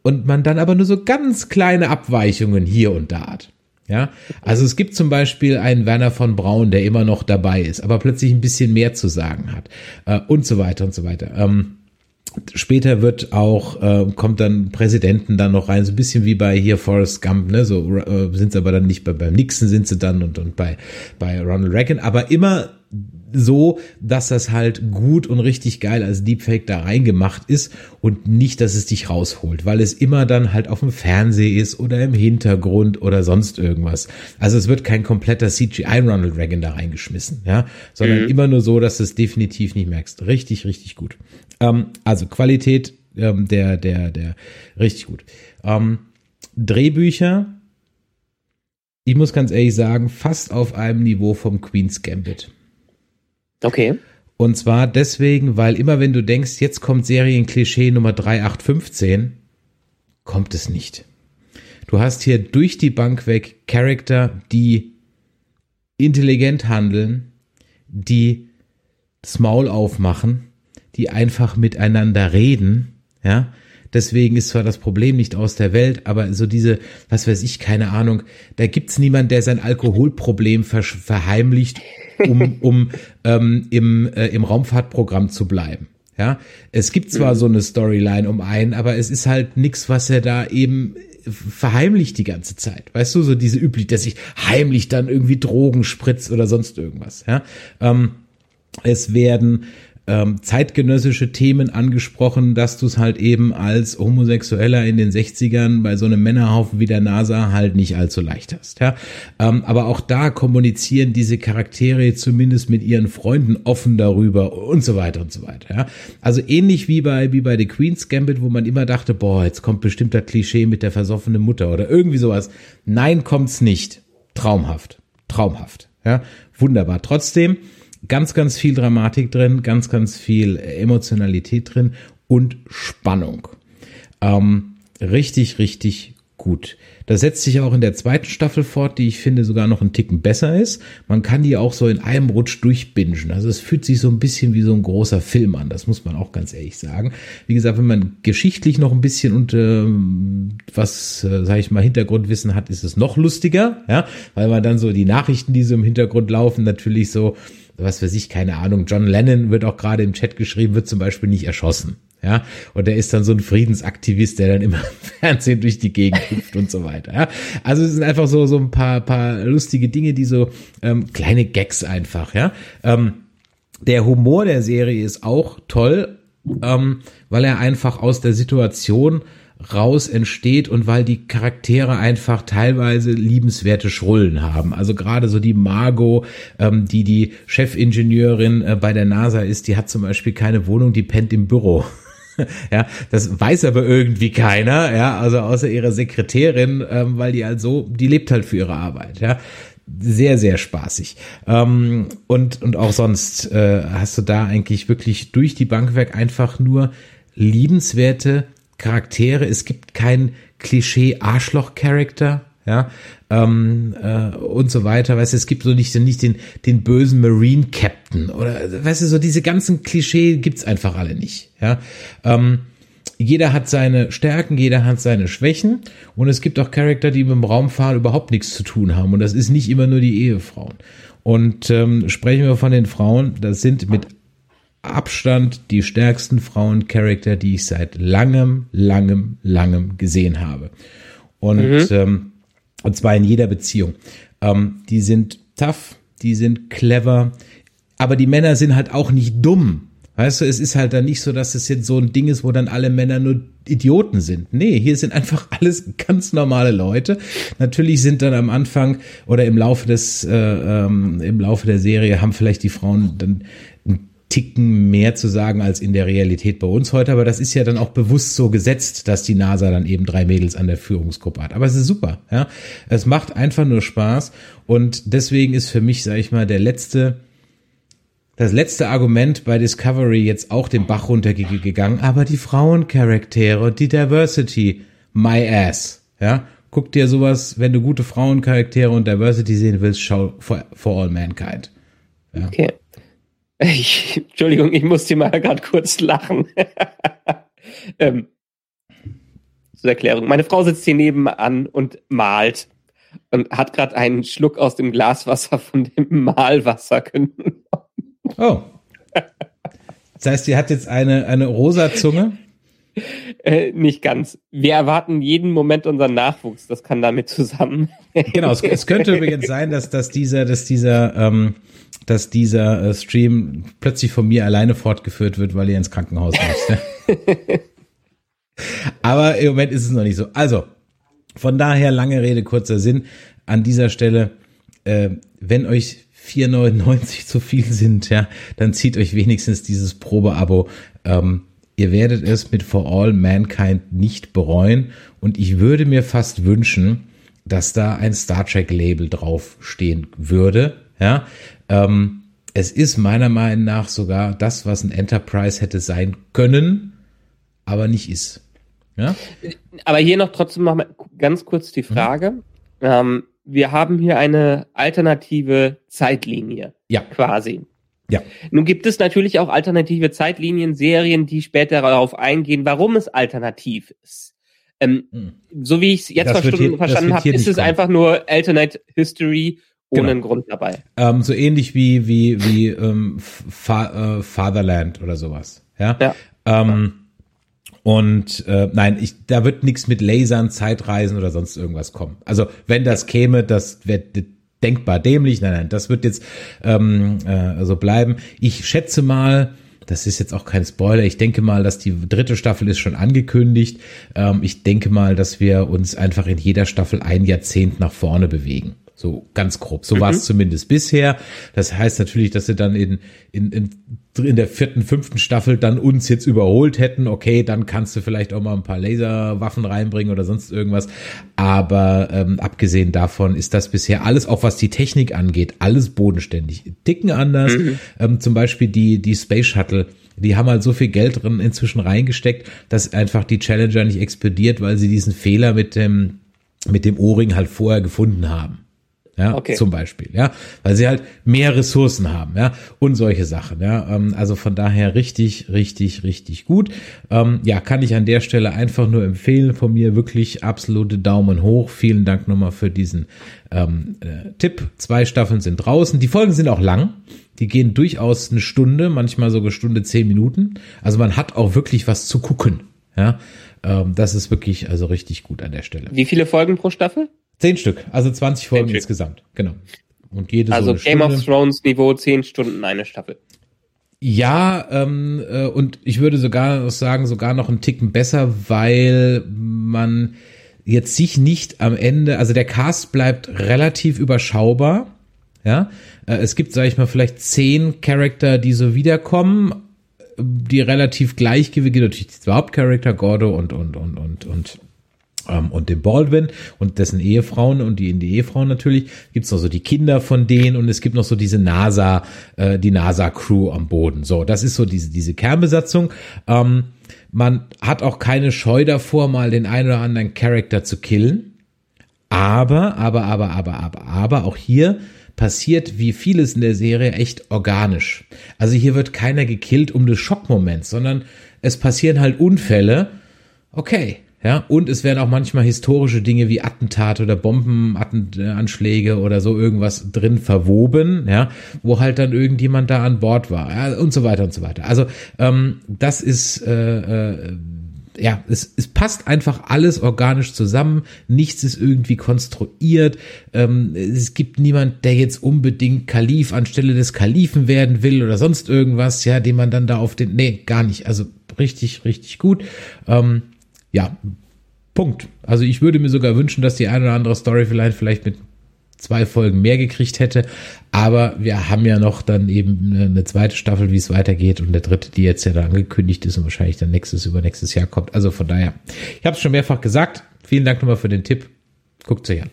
und man dann aber nur so ganz kleine Abweichungen hier und da hat. Ja, also es gibt zum Beispiel einen Werner von Braun, der immer noch dabei ist, aber plötzlich ein bisschen mehr zu sagen hat äh, und so weiter und so weiter. Ähm, später wird auch äh, kommt dann Präsidenten dann noch rein, so ein bisschen wie bei hier Forrest Gump, ne? So äh, sind sie aber dann nicht bei beim Nixon sind sie dann und und bei bei Ronald Reagan, aber immer so, dass das halt gut und richtig geil als Deepfake da reingemacht ist und nicht, dass es dich rausholt, weil es immer dann halt auf dem Fernseher ist oder im Hintergrund oder sonst irgendwas. Also es wird kein kompletter CGI Ronald Reagan da reingeschmissen, ja, sondern mhm. immer nur so, dass du es definitiv nicht merkst. Richtig, richtig gut. Ähm, also Qualität ähm, der, der, der, richtig gut. Ähm, Drehbücher, ich muss ganz ehrlich sagen, fast auf einem Niveau vom Queen's Gambit. Okay. Und zwar deswegen, weil immer wenn du denkst, jetzt kommt Serienklischee Nummer 3815, kommt es nicht. Du hast hier durch die Bank weg Charakter, die intelligent handeln, die das Maul aufmachen, die einfach miteinander reden, ja. Deswegen ist zwar das Problem nicht aus der Welt, aber so diese, was weiß ich, keine Ahnung, da gibt's niemand, der sein Alkoholproblem verheimlicht um, um ähm, im, äh, im Raumfahrtprogramm zu bleiben. Ja, es gibt zwar mhm. so eine Storyline um einen, aber es ist halt nix, was er da eben verheimlicht die ganze Zeit. Weißt du, so diese üblich, dass ich heimlich dann irgendwie Drogen spritzt oder sonst irgendwas. Ja, ähm, es werden ähm, zeitgenössische Themen angesprochen, dass du es halt eben als Homosexueller in den 60ern bei so einem Männerhaufen wie der NASA halt nicht allzu leicht hast. Ja? Ähm, aber auch da kommunizieren diese Charaktere zumindest mit ihren Freunden offen darüber und so weiter und so weiter. Ja? Also ähnlich wie bei, wie bei The Queen's Gambit, wo man immer dachte, boah, jetzt kommt bestimmt das Klischee mit der versoffenen Mutter oder irgendwie sowas. Nein, kommt's nicht. Traumhaft. Traumhaft. Ja, wunderbar. Trotzdem, ganz, ganz viel Dramatik drin, ganz, ganz viel Emotionalität drin und Spannung. Ähm, richtig, richtig gut. Das setzt sich auch in der zweiten Staffel fort, die ich finde sogar noch einen Ticken besser ist. Man kann die auch so in einem Rutsch durchbingen. Also es fühlt sich so ein bisschen wie so ein großer Film an. Das muss man auch ganz ehrlich sagen. Wie gesagt, wenn man geschichtlich noch ein bisschen und äh, was, äh, sage ich mal, Hintergrundwissen hat, ist es noch lustiger, ja, weil man dann so die Nachrichten, die so im Hintergrund laufen, natürlich so was weiß ich, keine Ahnung, John Lennon wird auch gerade im Chat geschrieben, wird zum Beispiel nicht erschossen. Ja, und er ist dann so ein Friedensaktivist, der dann immer im Fernsehen durch die Gegend hüpft und so weiter. Ja, also es sind einfach so so ein paar paar lustige Dinge, die so ähm, kleine Gags einfach. Ja, ähm, der Humor der Serie ist auch toll, ähm, weil er einfach aus der Situation raus entsteht und weil die Charaktere einfach teilweise liebenswerte Schrullen haben. Also gerade so die Margot, ähm, die die Chefingenieurin äh, bei der NASA ist, die hat zum Beispiel keine Wohnung, die pennt im Büro. ja, das weiß aber irgendwie keiner, ja, also außer ihrer Sekretärin, ähm, weil die halt so, die lebt halt für ihre Arbeit, ja sehr, sehr spaßig. Ähm, und, und auch sonst äh, hast du da eigentlich wirklich durch die Bank weg einfach nur liebenswerte Charaktere. Es gibt kein Klischee-Arschloch-Charakter, ja, ähm, äh, und so weiter. Weißt du, es gibt so nicht, nicht den, den bösen Marine Captain oder, weißt du, so diese ganzen Klischee gibt's einfach alle nicht, ja. Ähm, jeder hat seine Stärken, jeder hat seine Schwächen und es gibt auch Charakter, die mit dem Raumfahren überhaupt nichts zu tun haben und das ist nicht immer nur die Ehefrauen. Und ähm, sprechen wir von den Frauen, das sind mit Abstand die stärksten Frauencharakter, die ich seit langem, langem, langem gesehen habe. Und, mhm. ähm, und zwar in jeder Beziehung. Ähm, die sind tough, die sind clever, aber die Männer sind halt auch nicht dumm. Weißt du, es ist halt dann nicht so, dass es jetzt so ein Ding ist, wo dann alle Männer nur Idioten sind. Nee, hier sind einfach alles ganz normale Leute. Natürlich sind dann am Anfang oder im Laufe des, äh, ähm, im Laufe der Serie haben vielleicht die Frauen dann Ticken mehr zu sagen als in der Realität bei uns heute, aber das ist ja dann auch bewusst so gesetzt, dass die NASA dann eben drei Mädels an der Führungsgruppe hat. Aber es ist super, ja. Es macht einfach nur Spaß und deswegen ist für mich, sage ich mal, der letzte, das letzte Argument bei Discovery jetzt auch den Bach runtergegangen, aber die Frauencharaktere, die Diversity, my ass, ja. Guck dir sowas, wenn du gute Frauencharaktere und Diversity sehen willst, schau for, for all mankind. Ja. Okay. Ich, Entschuldigung, ich musste mal gerade kurz lachen. ähm, zur Erklärung. Meine Frau sitzt hier nebenan und malt und hat gerade einen Schluck aus dem Glaswasser von dem Malwasser genommen. Oh. Das heißt, sie hat jetzt eine, eine rosa Zunge? Äh, nicht ganz. Wir erwarten jeden Moment unseren Nachwuchs. Das kann damit zusammen. genau, es, es, könnte übrigens sein, dass, dass dieser, dass dieser, ähm, dass dieser äh, Stream plötzlich von mir alleine fortgeführt wird, weil ihr ins Krankenhaus müsst. Aber im Moment ist es noch nicht so. Also, von daher lange Rede, kurzer Sinn. An dieser Stelle, äh, wenn euch 4,99 zu viel sind, ja, dann zieht euch wenigstens dieses Probeabo. Ähm, ihr werdet es mit For All Mankind nicht bereuen. Und ich würde mir fast wünschen, dass da ein Star Trek Label draufstehen würde. Ja, ähm, es ist meiner Meinung nach sogar das, was ein Enterprise hätte sein können, aber nicht ist. Ja? Aber hier noch trotzdem noch mal ganz kurz die Frage. Mhm. Ähm, wir haben hier eine alternative Zeitlinie. Ja. Quasi. Ja. Nun gibt es natürlich auch alternative Zeitlinien, Serien, die später darauf eingehen, warum es alternativ ist. Ähm, hm. So wie ich es jetzt verstanden, hier, verstanden habe, ist es kommen. einfach nur Alternate History ohne Genau. Grund dabei. Ähm, so ähnlich wie, wie, wie ähm, Fa äh, Fatherland oder sowas. Ja. Ja. Ähm, und äh, nein, ich, da wird nichts mit Lasern, Zeitreisen oder sonst irgendwas kommen. Also wenn das käme, das wäre denkbar dämlich. Nein, nein, das wird jetzt ähm, äh, so bleiben. Ich schätze mal, das ist jetzt auch kein Spoiler. Ich denke mal, dass die dritte Staffel ist schon angekündigt. Ähm, ich denke mal, dass wir uns einfach in jeder Staffel ein Jahrzehnt nach vorne bewegen. So ganz grob. So war es zumindest bisher. Das heißt natürlich, dass sie dann in, in, in, in der vierten, fünften Staffel dann uns jetzt überholt hätten. Okay, dann kannst du vielleicht auch mal ein paar Laserwaffen reinbringen oder sonst irgendwas. Aber ähm, abgesehen davon ist das bisher alles, auch was die Technik angeht, alles bodenständig. Ticken anders. Ähm, zum Beispiel die, die Space Shuttle. Die haben halt so viel Geld drin inzwischen reingesteckt, dass einfach die Challenger nicht explodiert, weil sie diesen Fehler mit dem, mit dem O-Ring halt vorher gefunden haben. Ja, Okay. zum Beispiel, ja, weil sie halt mehr Ressourcen haben, ja, und solche Sachen, ja, ähm, also von daher richtig, richtig, richtig gut. Ähm, ja, kann ich an der Stelle einfach nur empfehlen, von mir wirklich absolute Daumen hoch. Vielen Dank nochmal für diesen ähm, äh, Tipp. Zwei Staffeln sind draußen. Die Folgen sind auch lang. Die gehen durchaus eine Stunde, manchmal sogar Stunde zehn Minuten. Also man hat auch wirklich was zu gucken, ja. Ähm, das ist wirklich also richtig gut an der Stelle. Wie viele Folgen pro Staffel? Zehn Stück, also 20 Folgen Stück. insgesamt, genau. Und jede Also so Game Stunde. of Thrones Niveau, zehn Stunden eine Staffel. Ja, ähm, äh, und ich würde sogar sagen, sogar noch einen Ticken besser, weil man jetzt sich nicht am Ende, also der Cast bleibt relativ überschaubar. Ja, äh, es gibt, sage ich mal, vielleicht zehn Charakter, die so wiederkommen, die relativ gleichgewichtig, natürlich der Hauptcharakter Gordo und und und und und und dem Baldwin und dessen Ehefrauen und die die Ehefrauen natürlich. Gibt's noch so die Kinder von denen und es gibt noch so diese NASA äh, die NASA Crew am Boden. So das ist so diese diese Kernbesatzung. Ähm, man hat auch keine Scheu davor mal den einen oder anderen Charakter zu killen. Aber aber aber aber aber aber auch hier passiert wie vieles in der Serie echt organisch. Also hier wird keiner gekillt um des Schockmoments sondern es passieren halt Unfälle. Okay. Ja, und es werden auch manchmal historische Dinge wie Attentate oder Bombenanschläge oder so irgendwas drin verwoben, ja, wo halt dann irgendjemand da an Bord war, ja, und so weiter und so weiter. Also ähm, das ist äh, äh, ja, es, es passt einfach alles organisch zusammen, nichts ist irgendwie konstruiert, ähm, es gibt niemand, der jetzt unbedingt Kalif anstelle des Kalifen werden will oder sonst irgendwas, ja, den man dann da auf den, nee, gar nicht, also richtig, richtig gut. Ähm, ja, Punkt. Also ich würde mir sogar wünschen, dass die eine oder andere Story vielleicht, vielleicht mit zwei Folgen mehr gekriegt hätte. Aber wir haben ja noch dann eben eine zweite Staffel, wie es weitergeht und der dritte, die jetzt ja dann angekündigt ist und wahrscheinlich dann nächstes, übernächstes Jahr kommt. Also von daher, ich habe es schon mehrfach gesagt. Vielen Dank nochmal für den Tipp. Guckt euch an.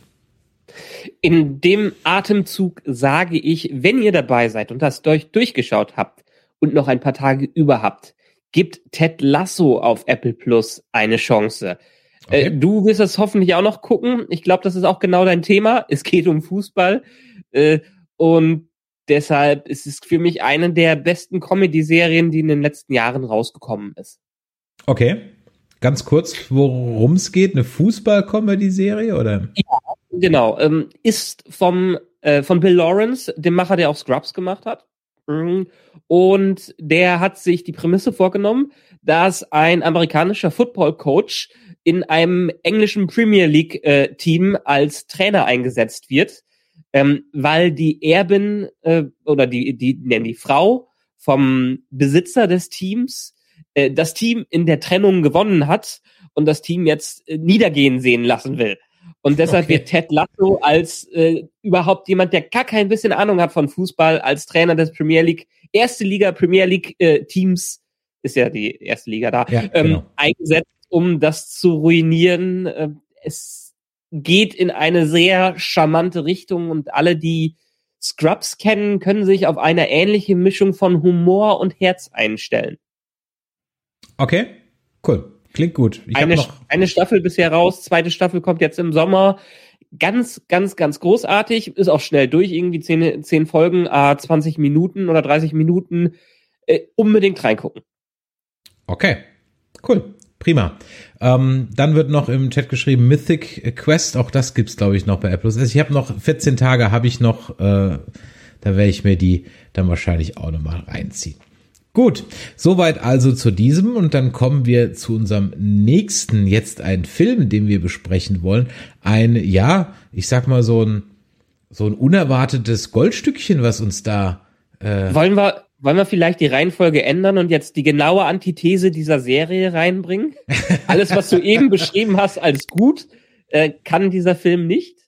In dem Atemzug sage ich, wenn ihr dabei seid und das durch, durchgeschaut habt und noch ein paar Tage über habt, gibt Ted Lasso auf Apple Plus eine Chance. Okay. Äh, du wirst das hoffentlich auch noch gucken. Ich glaube, das ist auch genau dein Thema. Es geht um Fußball. Äh, und deshalb ist es für mich eine der besten Comedy-Serien, die in den letzten Jahren rausgekommen ist. Okay. Ganz kurz, worum es geht? Eine Fußball-Comedy-Serie oder? Genau, ähm, ist vom äh, von Bill Lawrence, dem Macher, der auch Scrubs gemacht hat. Mhm. Und der hat sich die Prämisse vorgenommen, dass ein amerikanischer Football-Coach in einem englischen Premier League-Team als Trainer eingesetzt wird, ähm, weil die Erbin äh, oder die, die nennen die Frau vom Besitzer des Teams äh, das Team in der Trennung gewonnen hat und das Team jetzt äh, niedergehen sehen lassen will. Und deshalb Okay. wird Ted Lasso als äh, überhaupt jemand, der gar kein bisschen Ahnung hat von Fußball, als Trainer des Premier League, erste Liga Premier League äh, Teams, ist ja die erste Liga da, Ja, ähm, genau. eingesetzt, um das zu ruinieren. Äh, es geht in eine sehr charmante Richtung und alle, die Scrubs kennen, können sich auf eine ähnliche Mischung von Humor und Herz einstellen. Okay, cool. Klingt gut. Ich eine, noch. eine Staffel bisher raus, zweite Staffel kommt jetzt im Sommer. Ganz, ganz, ganz großartig. Ist auch schnell durch, irgendwie zehn, zehn Folgen, ah, 20 Minuten oder 30 Minuten. Äh, unbedingt reingucken. Okay, cool. Prima. Ähm, dann wird noch im Chat geschrieben Mythic Quest, auch das gibt's glaube ich noch bei Apple. Also ich habe noch 14 Tage, habe ich noch, äh, da werde ich mir die dann wahrscheinlich auch nochmal reinziehen. Gut, soweit also zu diesem und dann kommen wir zu unserem nächsten, jetzt ein Film, den wir besprechen wollen. Ein, ja, ich sag mal so ein, so ein unerwartetes Goldstückchen, was uns da. Äh wollen wir, wollen wir vielleicht die Reihenfolge ändern und jetzt die genaue Antithese dieser Serie reinbringen? Alles, was du eben beschrieben hast als gut, äh, kann dieser Film nicht?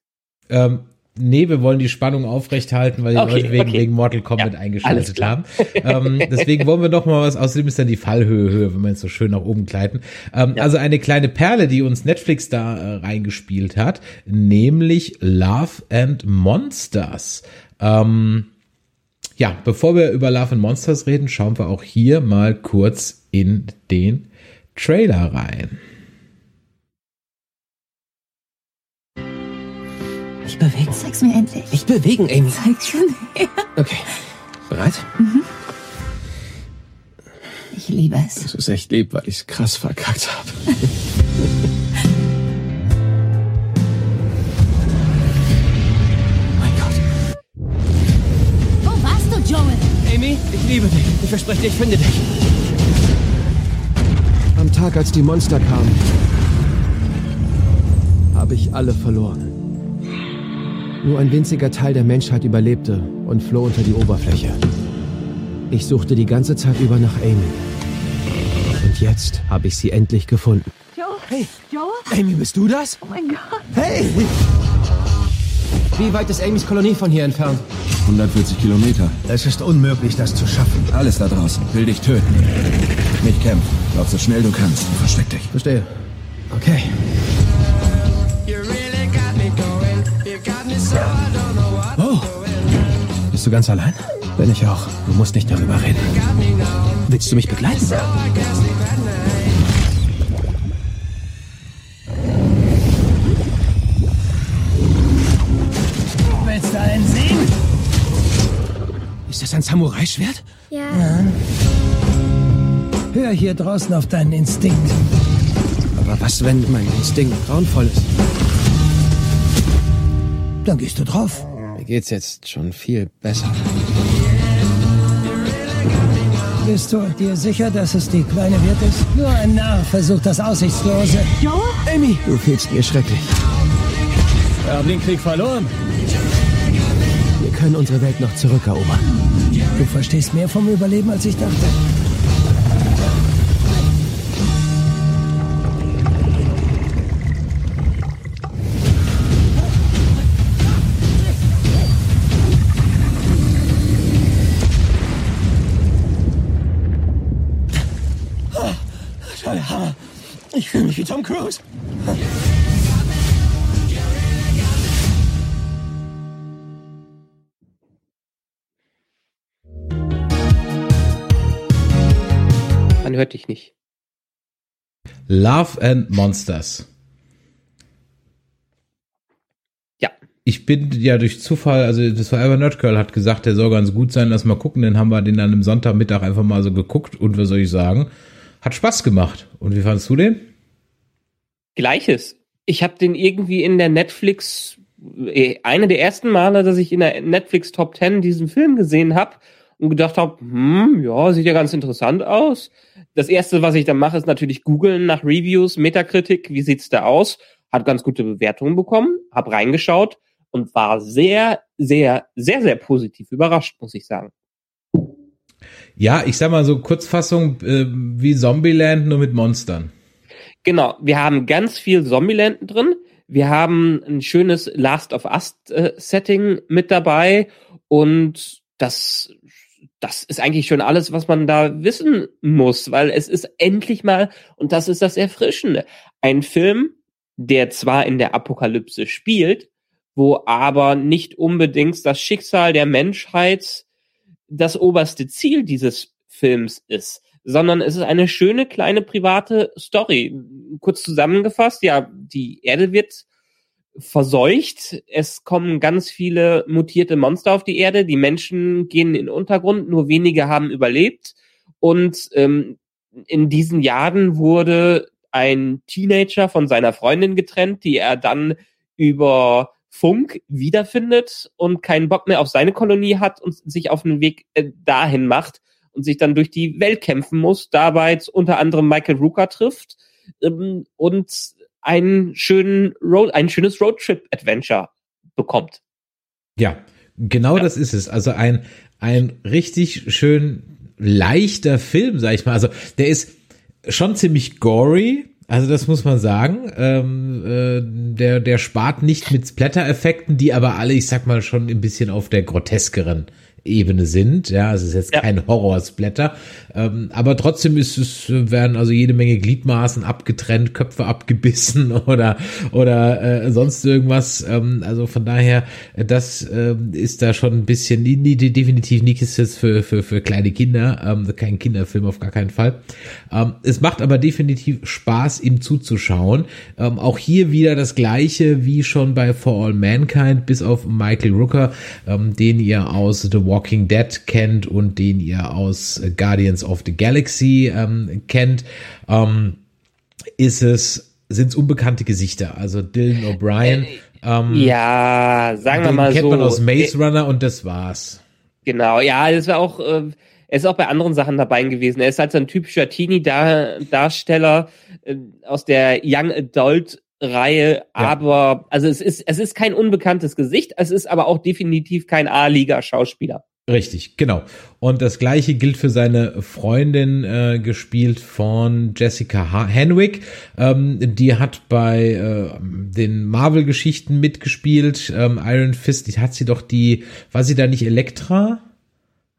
Ähm, nee, wir wollen die Spannung aufrechthalten, weil die okay, Leute wegen, okay. wegen Mortal Kombat ja, eingeschaltet haben. ähm, deswegen wollen wir doch mal was, außerdem ist dann die Fallhöhe höher, wenn wir jetzt so schön nach oben gleiten. Ähm, ja. Also eine kleine Perle, die uns Netflix da äh, reingespielt hat, nämlich Love and Monsters. Ähm, ja, bevor wir über Love and Monsters reden, schauen wir auch hier mal kurz in den Trailer rein. Ich bewege. Zeig's mir endlich. Ich bewegen, Amy. Zeig schon her. Okay. Bereit? Mhm. Ich liebe es. Das ist echt lieb, weil ich's krass verkackt habe. Amy, ich liebe dich. Ich verspreche dir, ich finde dich. Am Tag, als die Monster kamen, habe ich alle verloren. Nur ein winziger Teil der Menschheit überlebte und floh unter die Oberfläche. Ich suchte die ganze Zeit über nach Amy. Und jetzt habe ich sie endlich gefunden. Joe? Hey! Joe? Amy, bist du das? Oh mein Gott. Hey! Wie weit ist Amys Kolonie von hier entfernt? 140 Kilometer. Es ist unmöglich, das zu schaffen. Alles da draußen will dich töten. Nicht kämpfen. Lauf so schnell du kannst und versteck dich. Verstehe. Okay. Oh. Bist du ganz allein? Bin ich auch. Du musst nicht darüber reden. Willst du mich begleiten? Willst du einen sehen? Ist das ein Samurai-Schwert? Ja. ja. Hör hier draußen auf deinen Instinkt. Aber was, wenn mein Instinkt grauenvoll ist? Dann gehst du drauf. Mir geht's jetzt schon viel besser. Bist du dir sicher, dass es die kleine Wirt ist? Nur ein Narr versucht das Aussichtslose. Joe? Amy! Du fehlst mir schrecklich. Wir haben den Krieg verloren. Wir können unsere Welt noch zurückerobern. Du verstehst mehr vom Überleben, als ich dachte. Ich fühle mich wie Tom Cruise. Man hört dich nicht. Love and Monsters. Ja. Ich bin ja durch Zufall, also das war Ever Nerdgirl hat gesagt, der soll ganz gut sein, lass mal gucken. Dann haben wir den dann am Sonntagmittag einfach mal so geguckt und was soll ich sagen? Hat Spaß gemacht. Und wie fandest du den? Gleiches. Ich habe den irgendwie in der Netflix, äh, eine der ersten Male, dass ich in der Netflix Top 10 diesen Film gesehen habe und gedacht habe, hm, ja, sieht ja ganz interessant aus. Das erste, was ich dann mache, ist natürlich googeln nach Reviews, Metakritik, wie sieht's da aus? Hat ganz gute Bewertungen bekommen, hab reingeschaut und war sehr, sehr, sehr, sehr positiv überrascht, muss ich sagen. Ja, ich sag mal so Kurzfassung äh, wie Zombieland nur mit Monstern. Genau, wir haben ganz viel Zombieland drin. Wir haben ein schönes Last of Us äh, Setting mit dabei und das das ist eigentlich schon alles, was man da wissen muss, weil es ist endlich mal, und das ist das Erfrischende, ein Film, der zwar in der Apokalypse spielt, wo aber nicht unbedingt das Schicksal der Menschheit das oberste Ziel dieses Films ist, sondern es ist eine schöne kleine private Story. Kurz zusammengefasst, ja, die Erde wird verseucht. Es kommen ganz viele mutierte Monster auf die Erde. Die Menschen gehen in den Untergrund, nur wenige haben überlebt. Und ähm, in diesen Jahren wurde ein Teenager von seiner Freundin getrennt, die er dann über Funk wiederfindet und keinen Bock mehr auf seine Kolonie hat und sich auf den Weg äh, dahin macht und sich dann durch die Welt kämpfen muss, dabei unter anderem Michael Rooker trifft ähm, und einen schönen Road, ein schönes Roadtrip-Adventure bekommt. Ja, genau ja. das ist es. Also ein, ein richtig schön leichter Film, sag ich mal. Also der ist schon ziemlich gory, also das muss man sagen. Ähm, äh, der, der spart nicht mit Splatter-Effekten, die aber alle, ich sag mal, schon ein bisschen auf der groteskeren Ebene sind. Ja, es ist jetzt ja. kein Horrorsplatter. Ähm, aber trotzdem ist es, werden also jede Menge Gliedmaßen abgetrennt, Köpfe abgebissen oder, oder äh, sonst irgendwas. Ähm, also von daher, das äh, ist da schon ein bisschen, die, die, definitiv nicht ist jetzt für, für, für kleine Kinder, ähm, kein Kinderfilm auf gar keinen Fall. Ähm, es macht aber definitiv Spaß, ihm zuzuschauen. Ähm, auch hier wieder das gleiche wie schon bei For All Mankind, bis auf Michael Rooker, ähm, den ihr aus The Walking Dead kennt und den ihr aus Guardians of the Galaxy ähm, kennt, ähm, ist es, sind es unbekannte Gesichter. Also Dylan O'Brien. Ähm, ja, sagen wir mal kennt so. kennt man aus Maze Runner und das war's. Genau, ja, das war auch, äh, er ist auch bei anderen Sachen dabei gewesen. Er ist halt so ein typischer Teenie-Darsteller äh, aus der Young Adult Reihe, ja. aber also es ist es ist kein unbekanntes Gesicht, es ist aber auch definitiv kein A-Liga Schauspieler. Richtig, genau. Und das gleiche gilt für seine Freundin, äh, gespielt von Jessica ha Henwick. Ähm, die hat bei äh, den Marvel-Geschichten mitgespielt. Ähm, Iron Fist, die hat sie doch die, war sie da nicht Elektra?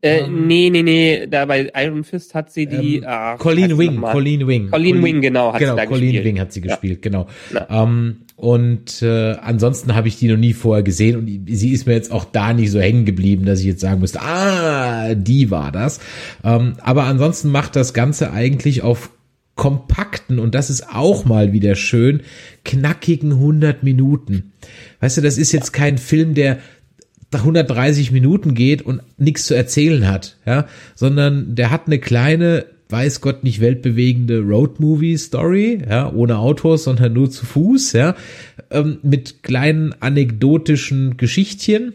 Äh, um, ähm, nee, nee, nee, da bei Iron Fist hat sie die ähm, ach, Colleen Wing, Colleen Wing. Colleen Wing, genau, hat genau, sie da Colleen gespielt. Wing hat sie gespielt, genau. Ähm, und äh, ansonsten habe ich die noch nie vorher gesehen und sie ist mir jetzt auch da nicht so hängen geblieben, dass ich jetzt sagen müsste, ah, die war das. Ähm, aber ansonsten macht das Ganze eigentlich auf kompakten, und das ist auch mal wieder schön, knackigen 100 Minuten. Weißt du, das ist jetzt kein Film, der 130 Minuten geht und nichts zu erzählen hat, ja, sondern der hat eine kleine, weiß Gott nicht weltbewegende Roadmovie-Story, ja, ohne Autos, sondern nur zu Fuß, ja, ähm, mit kleinen anekdotischen Geschichtchen,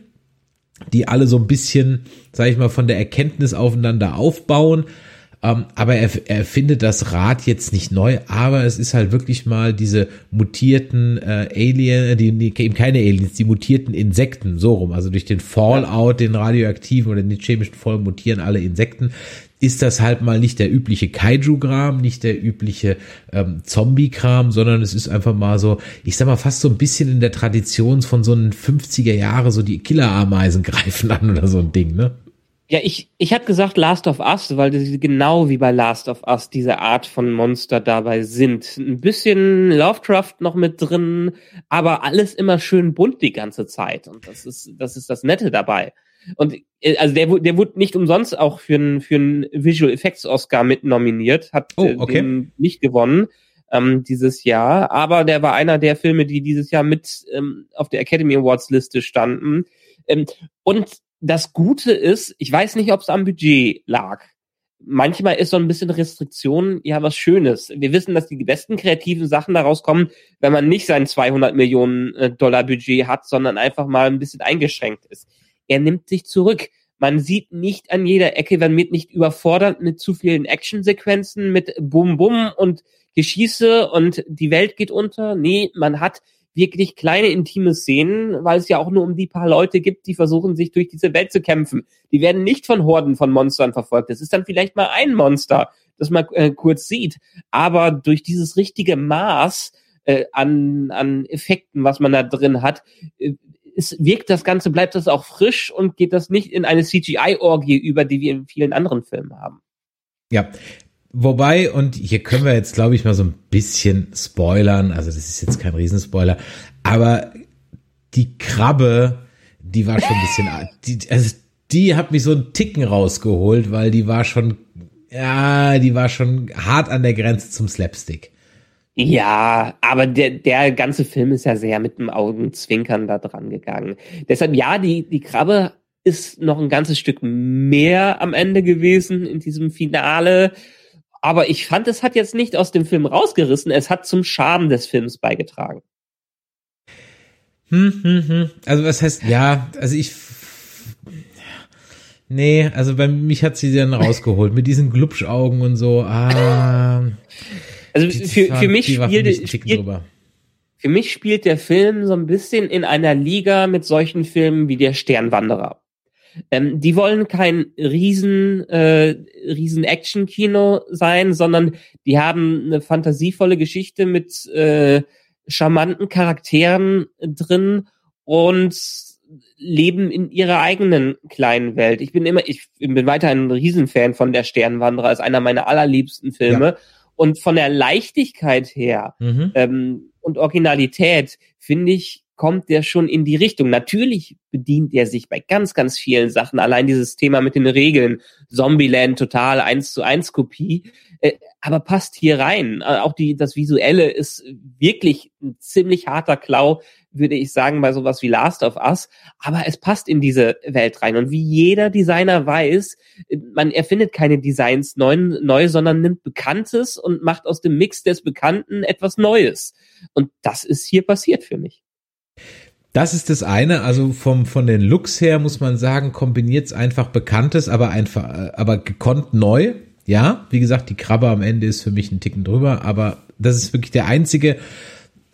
die alle so ein bisschen, sag ich mal, von der Erkenntnis aufeinander aufbauen ähm, aber er, er findet das Rad jetzt nicht neu, aber es ist halt wirklich mal diese mutierten äh, Alien, die, die eben keine Aliens, die mutierten Insekten, so rum. Also durch den Fallout, den radioaktiven oder den chemischen Folgen mutieren alle Insekten ist das halt mal nicht der übliche Kaiju-Kram, nicht der übliche ähm, Zombie-Kram, sondern es ist einfach mal so, ich sag mal, fast so ein bisschen in der Tradition von so einen 50er Jahre, so die Killerameisen greifen an oder so ein Ding, ne? Ja, ich, ich hatte gesagt Last of Us, weil das genau wie bei Last of Us diese Art von Monster dabei sind. Ein bisschen Lovecraft noch mit drin, aber alles immer schön bunt die ganze Zeit. Und das ist, das ist das Nette dabei. Und äh, also der, der wurde nicht umsonst auch für einen für einen Visual Effects Oscar mit nominiert, hat oh, äh, okay. den nicht gewonnen ähm, dieses Jahr, aber der war einer der Filme, die dieses Jahr mit ähm, auf der Academy Awards Liste standen. Ähm, und das Gute ist, ich weiß nicht, ob es am Budget lag. Manchmal ist so ein bisschen Restriktion ja was Schönes. Wir wissen, dass die besten kreativen Sachen daraus kommen, wenn man nicht sein 200 Millionen äh, Dollar Budget hat, sondern einfach mal ein bisschen eingeschränkt ist. Er nimmt sich zurück. Man sieht nicht an jeder Ecke, man wird nicht überfordert mit zu vielen Actionsequenzen, mit Bum Bum und Geschieße und die Welt geht unter. Nee, man hat wirklich kleine intime Szenen, weil es ja auch nur um die paar Leute gibt, die versuchen, sich durch diese Welt zu kämpfen. Die werden nicht von Horden von Monstern verfolgt. Es ist dann vielleicht mal ein Monster, das man äh, kurz sieht. Aber durch dieses richtige Maß äh, an, an Effekten, was man da drin hat, äh, es wirkt das Ganze, bleibt das auch frisch und geht das nicht in eine CGI-Orgie über, die wir in vielen anderen Filmen haben. Ja, Wobei, und hier können wir jetzt, glaube ich, mal so ein bisschen spoilern. Also, das ist jetzt kein Riesenspoiler. Aber die Krabbe, die war schon ein bisschen, die, also, die hat mich so einen Ticken rausgeholt, weil die war schon, ja, die war schon hart an der Grenze zum Slapstick. Ja, aber der, der ganze Film ist ja sehr mit dem Augenzwinkern da dran gegangen. Deshalb, ja, die, die Krabbe ist noch ein ganzes Stück mehr am Ende gewesen in diesem Finale Aber ich fand, es hat jetzt nicht aus dem Film rausgerissen, es hat zum Charme des Films beigetragen. Hm, hm, hm. Also was heißt, ja, also ich, nee, also bei mich hat sie dann rausgeholt mit diesen Glubschaugen und so, ah. Also für, für mich spielt, spielt für mich spielt der Film so ein bisschen in einer Liga mit solchen Filmen wie der Sternwanderer. Ähm, die wollen kein riesen, äh, riesen Action-Kino sein, sondern die haben eine fantasievolle Geschichte mit äh, charmanten Charakteren drin und leben in ihrer eigenen kleinen Welt. Ich bin immer, ich bin weiter ein Riesenfan von der Sternwanderer, ist einer meiner allerliebsten Filme. Ja. Und von der Leichtigkeit her mhm. ähm, und Originalität finde ich, kommt der schon in die Richtung. Natürlich bedient er sich bei ganz, ganz vielen Sachen. Allein dieses Thema mit den Regeln, Zombieland total eins zu eins Kopie, äh, aber passt hier rein. Äh, auch die, das Visuelle ist wirklich ein ziemlich harter Klau, würde ich sagen, bei sowas wie Last of Us. Aber es passt in diese Welt rein. Und wie jeder Designer weiß, man erfindet keine Designs neu, neu sondern nimmt Bekanntes und macht aus dem Mix des Bekannten etwas Neues. Und das ist hier passiert für mich. Das ist das eine, also vom von den Looks her muss man sagen, kombiniert es einfach Bekanntes, aber einfach, äh, aber gekonnt neu. Ja, wie gesagt, die Krabbe am Ende ist für mich ein Ticken drüber, aber das ist wirklich der einzige,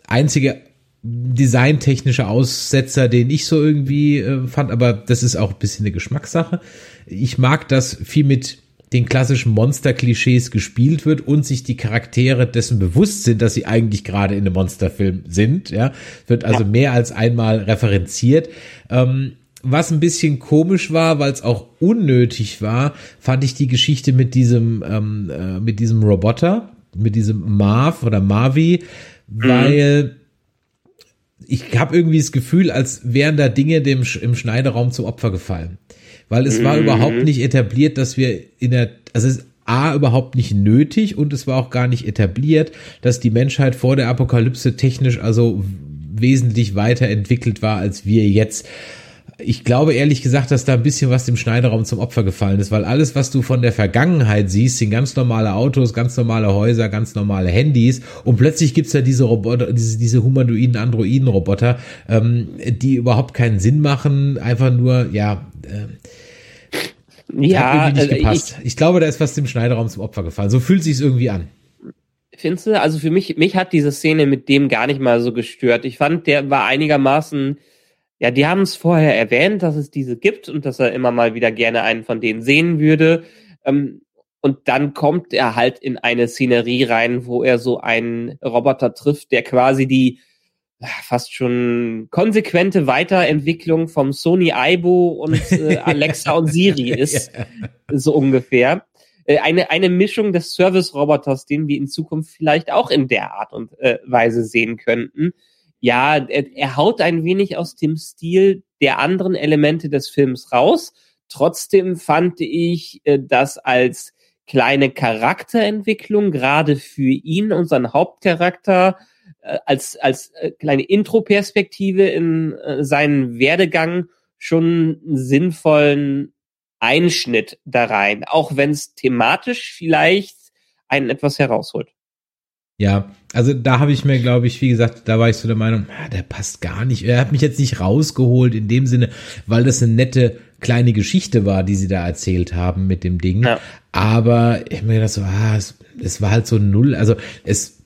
einzige designtechnische Aussetzer, den ich so irgendwie äh, fand, aber das ist auch ein bisschen eine Geschmackssache. Ich mag das viel mit den klassischen Monster-Klischees gespielt wird und sich die Charaktere dessen bewusst sind, dass sie eigentlich gerade in einem Monsterfilm sind. Ja, wird also mehr als einmal referenziert. Ähm, was ein bisschen komisch war, weil es auch unnötig war, fand ich die Geschichte mit diesem ähm, äh, mit diesem Roboter, mit diesem Marv oder Marvi, mhm. weil ich habe irgendwie das Gefühl, als wären da Dinge dem im Schneideraum zum Opfer gefallen weil es war mhm. überhaupt nicht etabliert, dass wir in der, also es ist A, überhaupt nicht nötig und es war auch gar nicht etabliert, dass die Menschheit vor der Apokalypse technisch also wesentlich weiterentwickelt war als wir jetzt. Ich glaube ehrlich gesagt, dass da ein bisschen was dem Schneiderraum zum Opfer gefallen ist, weil alles, was du von der Vergangenheit siehst, sind ganz normale Autos, ganz normale Häuser, ganz normale Handys und plötzlich gibt's da diese Roboter, diese, diese humanoiden Androiden-Roboter, ähm, die überhaupt keinen Sinn machen, einfach nur, ja, äh, ja, hat nicht also gepasst. Ich, ich, glaube, da ist was dem Schneiderraum zum Opfer gefallen. So fühlt sich irgendwie an. Findest du? Also für mich, mich hat diese Szene mit dem gar nicht mal so gestört. Ich fand, der war einigermaßen, ja, die haben es vorher erwähnt, dass es diese gibt und dass er immer mal wieder gerne einen von denen sehen würde. Ähm, und dann kommt er halt in eine Szenerie rein, wo er so einen Roboter trifft, der quasi die fast schon konsequente Weiterentwicklung vom Sony Aibo und äh, Alexa und Siri ist, so ungefähr. Äh, eine, eine Mischung des Service-Roboters, den wir in Zukunft vielleicht auch in der Art und äh, Weise sehen könnten. Ja, er, er haut ein wenig aus dem Stil der anderen Elemente des Films raus. Trotzdem fand ich äh, das als kleine Charakterentwicklung, gerade für ihn, unseren Hauptcharakter, äh, als, als äh, kleine Intro-Perspektive in äh, seinen Werdegang schon einen sinnvollen Einschnitt da rein, auch wenn es thematisch vielleicht einen etwas herausholt. Ja, also da habe ich mir, glaube ich, wie gesagt, da war ich so der Meinung, ah, der passt gar nicht. Er hat mich jetzt nicht rausgeholt in dem Sinne, weil das eine nette kleine Geschichte war, die sie da erzählt haben mit dem Ding. Ja. Aber ich habe mir gedacht so, ah, es, es war halt so null. Also es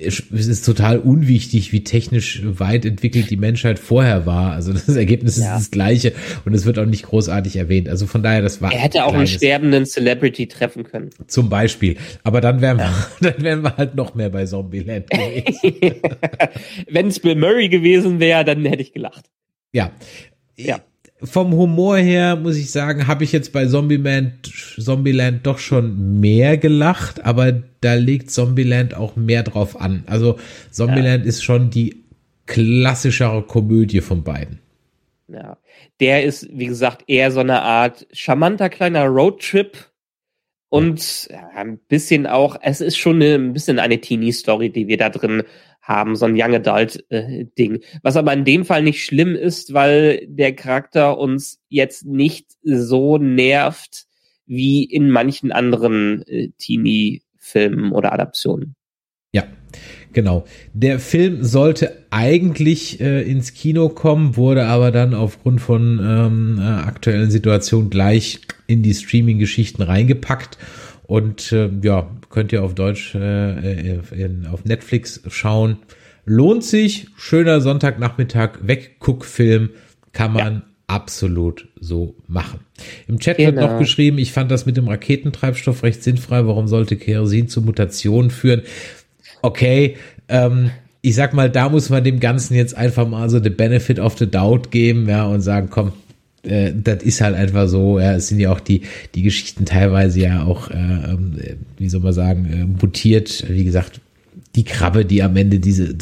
es ist total unwichtig, wie technisch weit entwickelt die Menschheit vorher war. Also das Ergebnis ja. ist das gleiche und es wird auch nicht großartig erwähnt. Also von daher, das war. Er hätte auch einen sterbenden Celebrity treffen können. Zum Beispiel. Aber dann wären wir, dann wären wir halt noch mehr bei Zombieland gewesen. Wenn es Bill Murray gewesen wäre, dann hätte ich gelacht. Ja. Ja vom Humor her muss ich sagen, habe ich jetzt bei Zombieland, Zombieland doch schon mehr gelacht, aber da legt Zombieland auch mehr drauf an. Also Zombieland ja. ist schon die klassischere Komödie von beiden. Ja, der ist, wie gesagt, eher so eine Art charmanter kleiner Roadtrip und ja, ein bisschen auch, es ist schon eine, ein bisschen eine Teenie-Story, die wir da drin haben, so ein Young Adult-Ding. Äh, Was aber in dem Fall nicht schlimm ist, weil der Charakter uns jetzt nicht so nervt wie in manchen anderen äh, Teenie Filmen oder Adaptionen. Ja, genau. Der Film sollte eigentlich äh, ins Kino kommen, wurde aber dann aufgrund von ähm, äh, aktuellen Situationen gleich in die Streaming-Geschichten reingepackt. Und äh, ja, könnt ihr auf Deutsch äh, in, auf Netflix schauen. Lohnt sich, schöner Sonntagnachmittag, Wegguckfilm, kann man ja. absolut so machen. Im Chat genau. wird noch geschrieben, ich fand das mit dem Raketentreibstoff recht sinnfrei. Warum sollte Kerosin zu Mutationen führen? Okay, ähm, ich sag mal, da muss man dem Ganzen jetzt einfach mal so the benefit of the doubt geben, ja, und sagen, komm, äh, das ist halt einfach so, ja, es sind ja auch die, die Geschichten teilweise ja auch, äh, ähm, wie soll man sagen, äh, mutiert, wie gesagt, die Krabbe, die am Ende diese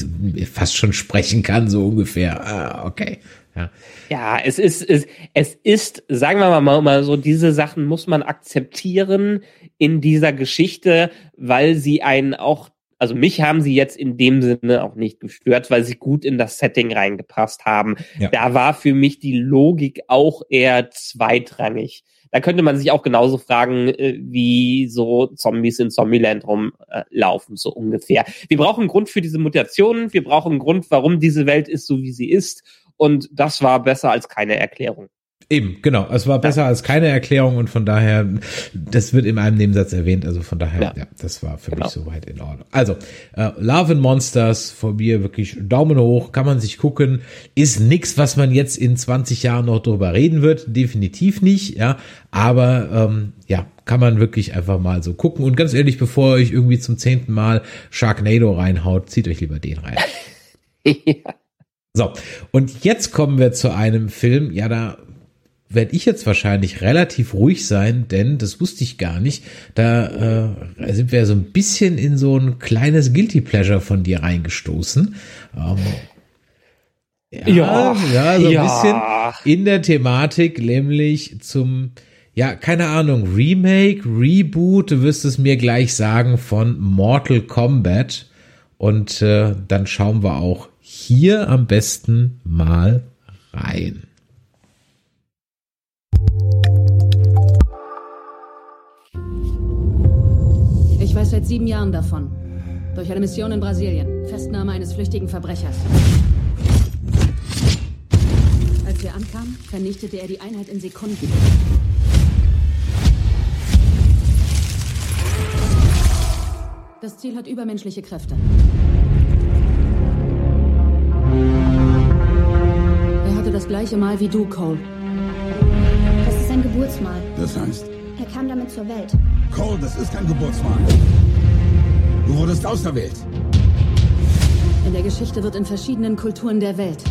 fast schon sprechen kann, so ungefähr. Ah, okay. Ja. ja, es ist, es, es ist, sagen wir mal, mal so, diese Sachen muss man akzeptieren in dieser Geschichte, weil sie einen auch also mich haben sie jetzt in dem Sinne auch nicht gestört, weil sie gut in das Setting reingepasst haben. Ja. Da war für mich die Logik auch eher zweitrangig. Da könnte man sich auch genauso fragen, äh, wie so Zombies in Zombieland rumlaufen, so ungefähr. Wir brauchen einen Grund für diese Mutationen, wir brauchen einen Grund, warum diese Welt ist, so wie sie ist. Und das war besser als keine Erklärung. Eben, genau. Es war besser ja. als keine Erklärung und von daher, das wird in einem Nebensatz erwähnt, also von daher, ja, ja das war für genau. mich soweit in Ordnung. Also, äh, Love and Monsters von mir wirklich Daumen hoch, kann man sich gucken, ist nix, was man jetzt in 20 Jahren noch drüber reden wird, definitiv nicht, ja, aber ähm, ja, kann man wirklich einfach mal so gucken und ganz ehrlich, bevor ihr euch irgendwie zum zehnten Mal Sharknado reinhaut, zieht euch lieber den rein. ja. So, und jetzt kommen wir zu einem Film, ja, da werde ich jetzt wahrscheinlich relativ ruhig sein, denn das wusste ich gar nicht. Da äh, sind wir so ein bisschen in so ein kleines Guilty Pleasure von dir reingestoßen. Ähm, ja, ja, ja, so ein ja. bisschen in der Thematik, nämlich zum, ja, keine Ahnung, Remake, Reboot, du wirst es mir gleich sagen, von Mortal Kombat. Und äh, dann schauen wir auch hier am besten mal rein. Ich weiß seit sieben Jahren davon. Durch eine Mission in Brasilien. Festnahme eines flüchtigen Verbrechers. Als wir ankamen, vernichtete er die Einheit in Sekunden. Das Ziel hat übermenschliche Kräfte. Er hatte das gleiche Mal wie du, Cole. Das ist sein Geburtsmal. Das heißt? Er kam damit zur Welt. Cole, das ist kein Geburtsmal. Du wurdest auserwählt. In der Geschichte wird in verschiedenen Kulturen der Welt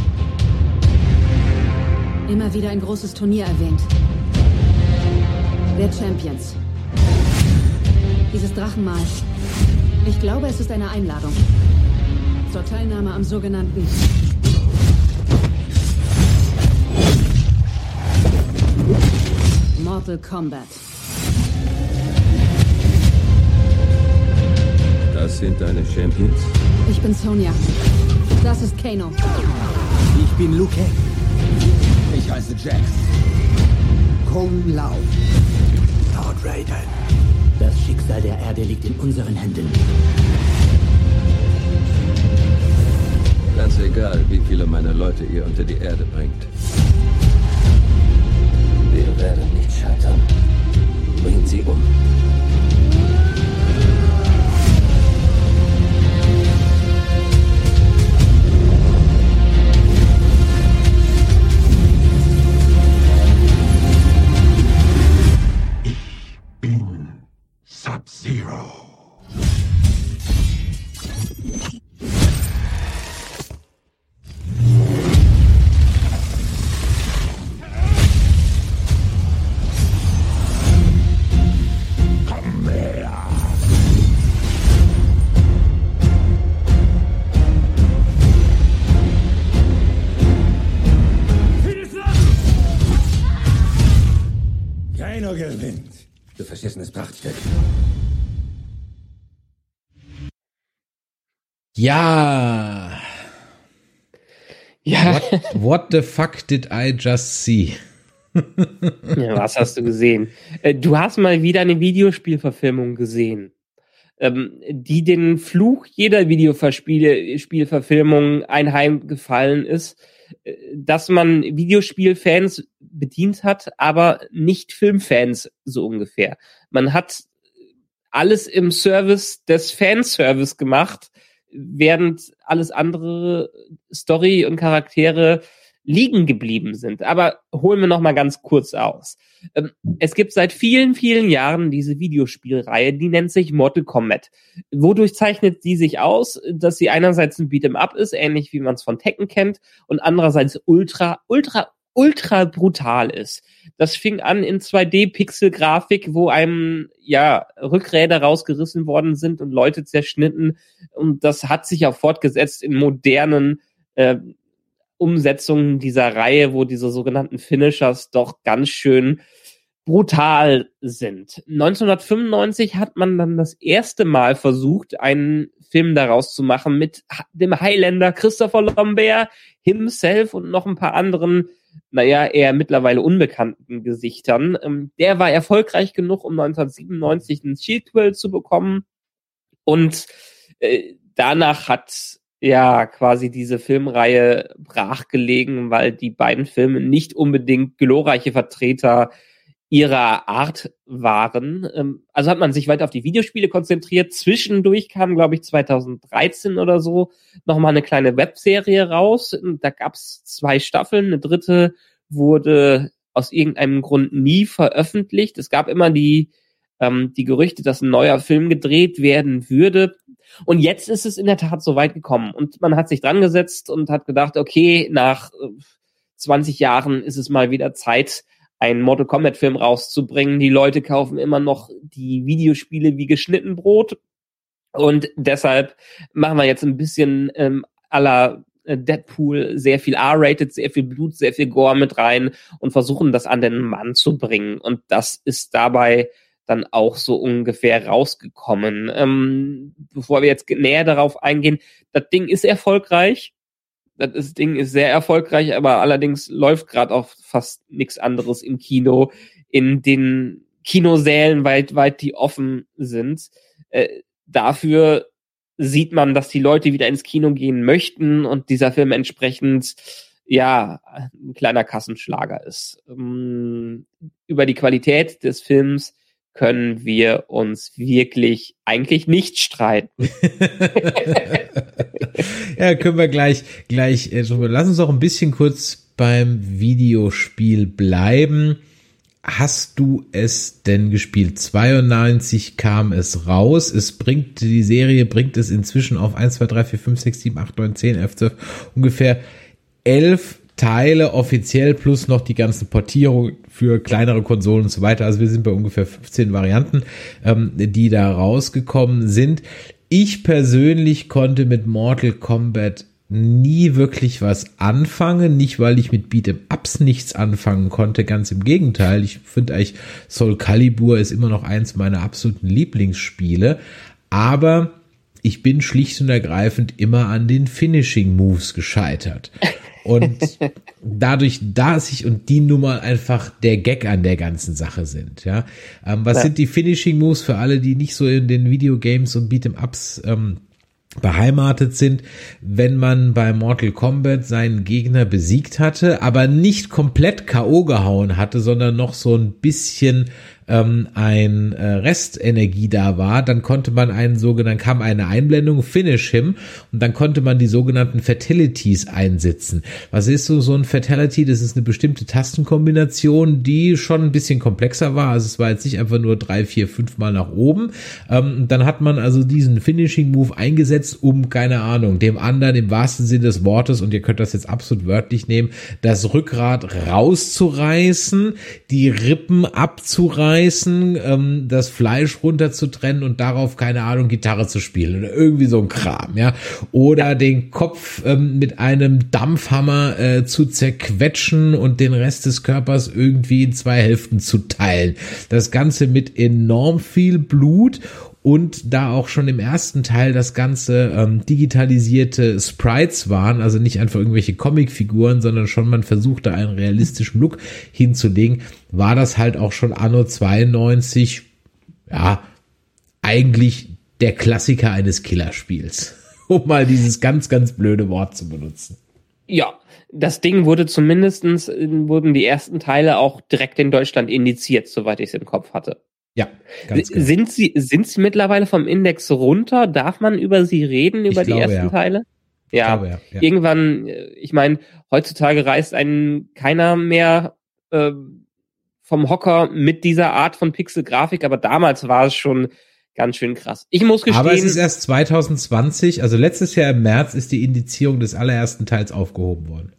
immer wieder ein großes Turnier erwähnt. Wer Champions. Dieses Drachenmal. Ich glaube, es ist eine Einladung zur Teilnahme am sogenannten Mortal Kombat. Das sind deine Champions? Ich bin Sonja. Das ist Kano. Ich bin Luke. Ich heiße Jax. Kung Lao. Lord Raiden. Das Schicksal der Erde liegt in unseren Händen. Ganz egal, wie viele meiner Leute ihr unter die Erde bringt. Wir werden nicht scheitern. Bringt sie um. Ja. Ja. What, what, the fuck did I just see? ja, was hast du gesehen? Äh, du hast mal wieder eine Videospielverfilmung gesehen. ähm, die den Fluch jeder Videospielverfilmung einheimgefallen ist, äh, dass man Videospielfans bedient hat, aber nicht Filmfans so ungefähr. Man hat alles im Service des Fanservice gemacht, während alles andere Story und Charaktere liegen geblieben sind. Aber holen wir noch mal ganz kurz aus. Ähm, es gibt seit vielen, vielen Jahren diese Videospielreihe, die nennt sich Mortal Kombat. Wodurch zeichnet sie sich aus, dass sie einerseits ein Beat'em Up ist, ähnlich wie man es von Tekken kennt, und andererseits ultra, ultra, ultra brutal ist. Das fing an in 2D-Pixel-Grafik, wo einem ja Rückräder rausgerissen worden sind und Leute zerschnitten. Und das hat sich auch fortgesetzt in modernen äh, Umsetzungen dieser Reihe, wo diese sogenannten Finishers doch ganz schön brutal sind. 1995 hat man dann das erste Mal versucht, einen Film daraus zu machen mit dem Highlander Christopher Lambert himself und noch ein paar anderen, naja, eher mittlerweile unbekannten Gesichtern. Ähm, der war erfolgreich genug, um 1997 ein Shield zu bekommen und äh, danach hat ja quasi diese Filmreihe brachgelegen, weil die beiden Filme nicht unbedingt glorreiche Vertreter ihrer Art waren. Ähm, also hat man sich weiter auf die Videospiele konzentriert. Zwischendurch kam, glaube ich, 2013 oder so nochmal eine kleine Webserie raus. Da gab es zwei Staffeln. Eine dritte wurde aus irgendeinem Grund nie veröffentlicht. Es gab immer die, ähm, die Gerüchte, dass ein neuer Film gedreht werden würde. Und jetzt ist es in der Tat so weit gekommen. Und man hat sich dran gesetzt und hat gedacht, okay, nach 20 äh, Jahren ist es mal wieder Zeit, einen Mortal Kombat Film rauszubringen. Die Leute kaufen immer noch die Videospiele wie geschnitten Brot. Und deshalb machen wir jetzt ein bisschen ähm, aller äh, Deadpool sehr viel R-rated, sehr viel Blut, sehr viel Gore mit rein und versuchen das an den Mann zu bringen. Und das ist dabei dann auch so ungefähr rausgekommen. Ähm, bevor wir jetzt näher darauf eingehen, das Ding ist erfolgreich. Das Ding ist sehr erfolgreich, aber allerdings läuft gerade auch fast nichts anderes im Kino, in den Kinosälen weit, weit, die offen sind. Äh, dafür sieht man, dass die Leute wieder ins Kino gehen möchten und dieser Film entsprechend ja ein kleiner Kassenschlager ist. Ähm, über die Qualität des Films können wir uns wirklich eigentlich nicht streiten. ja, können wir gleich, gleich, äh, lass uns auch ein bisschen kurz beim Videospiel bleiben. Hast du es denn gespielt? 92 kam es raus. Es bringt, die Serie bringt es inzwischen auf 1, 2, 3, 4, 5, 6, 7, 8, 9, 10, 11, 12, ungefähr elf Teile offiziell plus noch die ganzen Portierungen für kleinere Konsolen und so weiter. Also wir sind bei ungefähr 15 Varianten, ähm, die da rausgekommen sind. Ich persönlich konnte mit Mortal Kombat nie wirklich was anfangen, nicht weil ich mit Beat'em Ups nichts anfangen konnte, ganz im Gegenteil. Ich finde eigentlich Soul Calibur ist immer noch eins meiner absoluten Lieblingsspiele, aber ich bin schlicht und ergreifend immer an den Finishing Moves gescheitert. Und dadurch, dass ich und die Nummer einfach der Gag an der ganzen Sache sind, ja. Ähm, was ja. sind die Finishing Moves für alle, die nicht so in den Videogames und Beat'em Ups ähm, beheimatet sind, wenn man bei Mortal Kombat seinen Gegner besiegt hatte, aber nicht komplett KO gehauen hatte, sondern noch so ein bisschen ähm, ein äh, Restenergie da war, dann konnte man einen sogenannten, kam eine Einblendung, Finish him, und dann konnte man die sogenannten Fatalities einsetzen. Was ist so, so ein Fatality? Das ist eine bestimmte Tastenkombination, die schon ein bisschen komplexer war. Also es war jetzt nicht einfach nur drei, vier, fünf Mal nach oben. Ähm, dann hat man also diesen Finishing Move eingesetzt, um, keine Ahnung, dem anderen im wahrsten Sinne des Wortes, und ihr könnt das jetzt absolut wörtlich nehmen, das Rückgrat rauszureißen, die Rippen abzureißen, abzureißen, ähm, das Fleisch runterzutrennen und darauf, keine Ahnung, Gitarre zu spielen oder irgendwie so ein Kram, ja. Oder den Kopf ähm, mit einem Dampfhammer äh, zu zerquetschen und den Rest des Körpers irgendwie in zwei Hälften zu teilen. Das Ganze mit enorm viel Blut und da auch schon im ersten Teil das Ganze ähm, digitalisierte Sprites waren, also nicht einfach irgendwelche Comicfiguren, sondern schon man versuchte einen realistischen Look hinzulegen, war das halt auch schon anno 92, ja, eigentlich der Klassiker eines Killerspiels. Um mal dieses ganz, ganz blöde Wort zu benutzen. Ja, das Ding wurde zumindestens wurden die ersten Teile auch direkt in Deutschland indiziert, soweit ich es im Kopf hatte. Ja, ganz genau. Sind sie, sind sie mittlerweile vom Index runter? Darf man über sie reden, über Ich die glaube, ersten ja. Teile? Ja, glaube, ja, ja. irgendwann, äh, ich meine, heutzutage reißt einen keiner mehr äh, vom Hocker mit dieser Art von Pixel-Grafik, aber damals war es schon ganz schön krass. Ich muss gestehen, Aber es ist erst 2020, also letztes Jahr im März ist die Indizierung des allerersten Teils aufgehoben worden.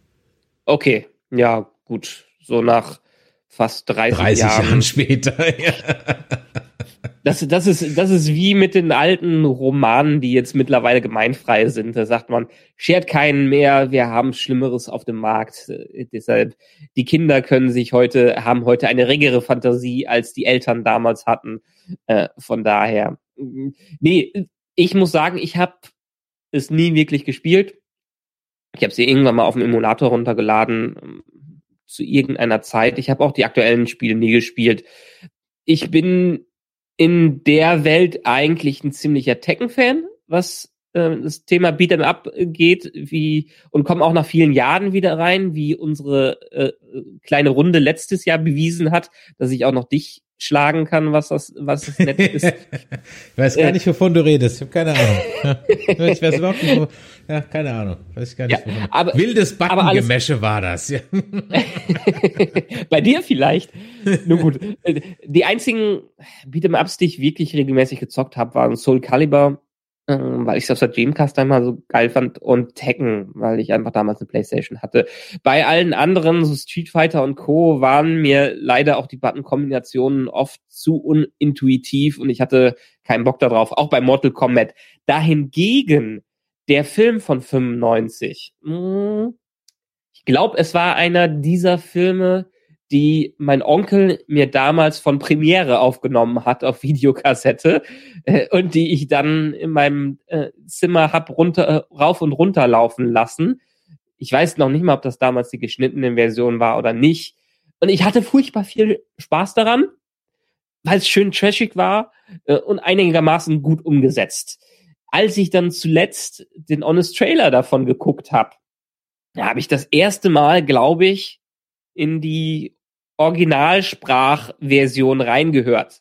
okay, ja, gut, so nach fast 30, 30 Jahren. Jahren später. Ja. Das, das, ist, das ist wie mit den alten Romanen, die jetzt mittlerweile gemeinfrei sind. Da sagt man, schert keinen mehr, wir haben Schlimmeres auf dem Markt. Äh, deshalb, die Kinder können sich heute, haben heute eine regere Fantasie, als die Eltern damals hatten. Äh, von daher. mm, Nee, ich muss sagen, ich habe es nie wirklich gespielt. Ich habe sie irgendwann mal auf dem Emulator runtergeladen ähm, zu irgendeiner Zeit. Ich habe auch die aktuellen Spiele nie gespielt. Ich bin in der Welt eigentlich ein ziemlicher Tekken-Fan, was äh, das Thema Beat'em Up geht, wie und komme auch nach vielen Jahren wieder rein, wie unsere äh, kleine Runde letztes Jahr bewiesen hat, dass ich auch noch dich schlagen kann, was das, was das nett ist. Ich weiß gar Äh. nicht, wovon du redest. Ich habe keine Ahnung. Ich weiß überhaupt nicht, wo, ja, keine Ahnung. Weiß ich gar nicht, Ja, wovon. aber- Wildes Backengemesche war das. Bei dir vielleicht. Nun gut. Äh, Die einzigen Beat'em-Ups, die ich wirklich regelmäßig gezockt habe, waren Soul Calibur, ähm, weil ich es auf der Dreamcast einmal so geil fand, und Tekken, weil ich einfach damals eine Playstation hatte. Bei allen anderen, so Street Fighter und Co., waren mir leider auch die Button-Kombinationen oft zu unintuitiv und ich hatte keinen Bock darauf, auch bei Mortal Kombat. Dahingegen der Film von 95, mh, ich glaube, es war einer dieser Filme, die mein Onkel mir damals von Premiere aufgenommen hat auf Videokassette äh, und die ich dann in meinem äh, Zimmer hab runter, äh, rauf und runter laufen lassen. Ich weiß noch nicht mal, ob das damals die geschnittene Version war oder nicht. Und ich hatte furchtbar viel Spaß daran, weil es schön trashig war äh, und einigermaßen gut umgesetzt. Als ich dann zuletzt den Honest Trailer davon geguckt habe, da habe ich das erste Mal, glaube ich, in die Originalsprachversion reingehört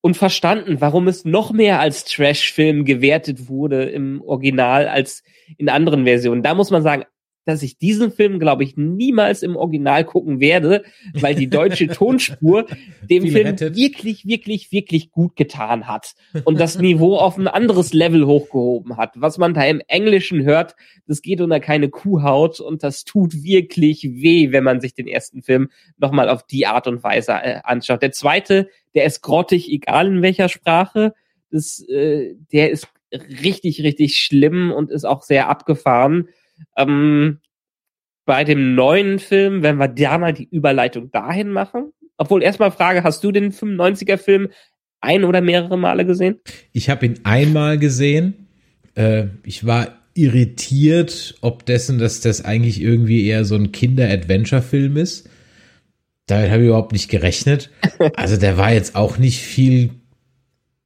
und verstanden, warum es noch mehr als Trash-Film gewertet wurde im Original als in anderen Versionen. Da muss man sagen, dass ich diesen Film, glaube ich, niemals im Original gucken werde, weil die deutsche Tonspur dem Film rettet. wirklich, wirklich, wirklich gut getan hat und das Niveau auf ein anderes Level hochgehoben hat. Was man da im Englischen hört, das geht unter keine Kuhhaut und das tut wirklich weh, wenn man sich den ersten Film nochmal auf die Art und Weise äh, anschaut. Der zweite, der ist grottig, egal in welcher Sprache. Das, äh, der ist richtig, richtig schlimm und ist auch sehr abgefahren. Ähm, bei dem neuen Film, wenn wir da mal die Überleitung dahin machen. Obwohl erstmal Frage, hast du den 95er Film ein oder mehrere Male gesehen? Ich habe ihn einmal gesehen. Äh, ich war irritiert, ob dessen, dass das eigentlich irgendwie eher so ein Kinder-Adventure-Film ist. Damit habe ich überhaupt nicht gerechnet. Also der war jetzt auch nicht viel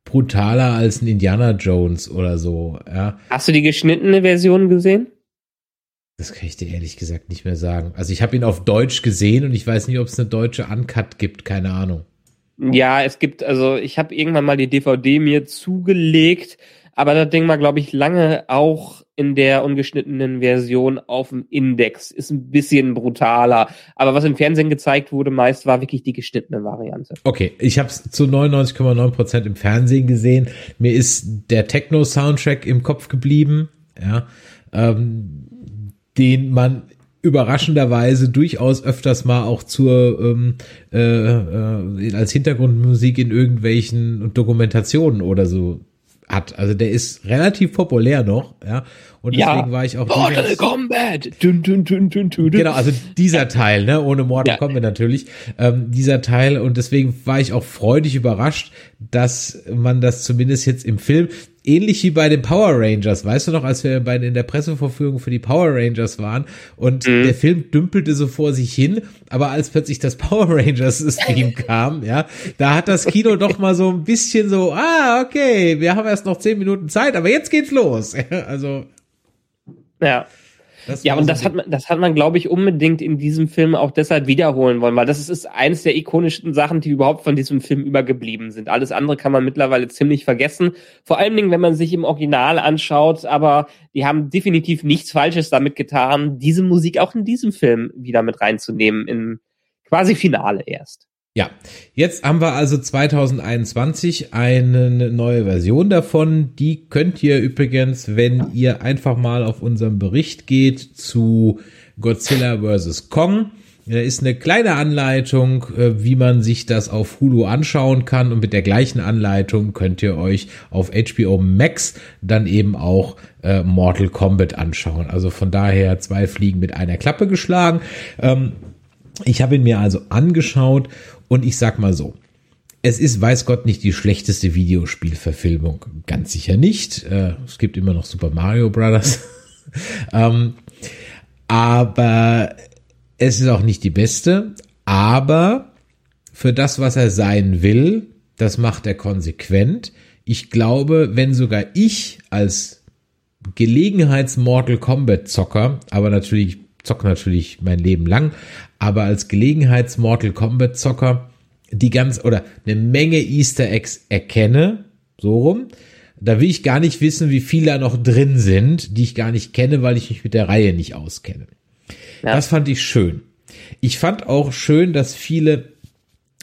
brutaler als ein Indiana Jones oder so. Ja, Hast du die geschnittene Version gesehen? Das kann ich dir ehrlich gesagt nicht mehr sagen. Also ich habe ihn auf Deutsch gesehen und ich weiß nicht, ob es eine deutsche Uncut gibt. Keine Ahnung. Ja, es gibt, also ich habe irgendwann mal die DVD mir zugelegt, aber das Ding war, glaube ich, lange auch in der ungeschnittenen Version auf dem Index. Ist ein bisschen brutaler. Aber was im Fernsehen gezeigt wurde, meist war wirklich die geschnittene Variante. Okay, ich habe es zu 99,9 Prozent im Fernsehen gesehen. Mir ist der Techno-Soundtrack im Kopf geblieben, ja, ähm, den man überraschenderweise durchaus öfters mal auch zur ähm, äh, äh, als Hintergrundmusik in irgendwelchen Dokumentationen oder so hat. Also der ist relativ populär noch, ja. Und deswegen war ich auch Mortal durchaus- Kombat! Dun, dun, dun, dun, dun. Genau, also dieser Teil, ne, ohne Mortal Ja. Kombat natürlich, ähm, dieser Teil und deswegen war ich auch freudig überrascht, dass man das zumindest jetzt im Film, ähnlich wie bei den Power Rangers. Weißt du noch, als wir bei in der Pressevorführung für die Power Rangers waren und mhm. der Film dümpelte so vor sich hin, aber als plötzlich das Power Rangers Stream kam, ja, da hat das Kino doch mal so ein bisschen so, ah, okay, wir haben erst noch zehn Minuten Zeit, aber jetzt geht's los. also. Ja. Das ja, und das hat man, das hat man, glaube ich, unbedingt in diesem Film auch deshalb wiederholen wollen, weil das ist, ist eines der ikonischsten Sachen, die überhaupt von diesem Film übergeblieben sind. Alles andere kann man mittlerweile ziemlich vergessen. Vor allen Dingen, wenn man sich im Original anschaut, aber die haben definitiv nichts Falsches damit getan, diese Musik auch in diesem Film wieder mit reinzunehmen, im quasi Finale erst. Ja, jetzt haben wir also 2021 eine neue Version davon. Die könnt ihr übrigens, wenn ihr einfach mal auf unserem Bericht geht zu Godzilla vs. Kong. Da ist eine kleine Anleitung, äh, wie man sich das auf Hulu anschauen kann. Und mit der gleichen Anleitung könnt ihr euch auf HBO Max dann eben auch äh, Mortal Kombat anschauen. Also von daher zwei Fliegen mit einer Klappe geschlagen. Ähm, ich habe ihn mir also angeschaut und ich sag mal so, es ist, weiß Gott, nicht die schlechteste Videospielverfilmung. Ganz sicher nicht. Äh, es gibt immer noch Super Mario Brothers. ähm, aber es ist auch nicht die beste. Aber für das, was er sein will, das macht er konsequent. Ich glaube, wenn sogar ich als Gelegenheits-Mortal Kombat Zocker, aber natürlich zocke natürlich mein Leben lang, aber als Gelegenheits-Mortal Kombat Zocker die ganz oder eine Menge Easter Eggs erkenne, so rum, da will ich gar nicht wissen, wie viele da noch drin sind, die ich gar nicht kenne, weil ich mich mit der Reihe nicht auskenne. Ja. Das fand ich schön. Ich fand auch schön, dass viele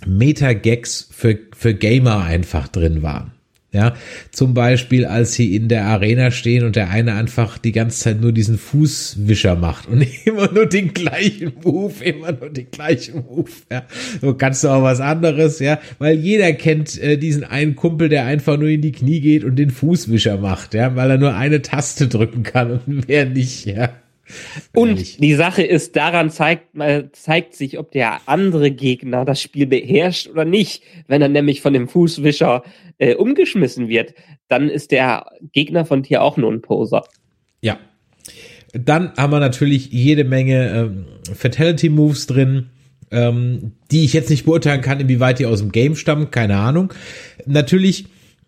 Meta-Gags für, für Gamer einfach drin waren. Ja, zum Beispiel, als sie in der Arena stehen und der eine einfach die ganze Zeit nur diesen Fußwischer macht und immer nur den gleichen Move, immer nur den gleichen Move. Ja, so kannst du auch was anderes, ja, weil jeder kennt äh, diesen einen Kumpel, der einfach nur in die Knie geht und den Fußwischer macht, ja, weil er nur eine Taste drücken kann und mehr nicht, ja. Und die Sache ist, daran zeigt, zeigt sich, ob der andere Gegner das Spiel beherrscht oder nicht. Wenn er nämlich von dem Fußwischer äh, umgeschmissen wird, dann ist der Gegner von dir auch nur ein Poser. Ja. Dann haben wir natürlich jede Menge ähm, Fatality Moves drin, ähm, die ich jetzt nicht beurteilen kann, inwieweit die aus dem Game stammen, keine Ahnung. Natürlich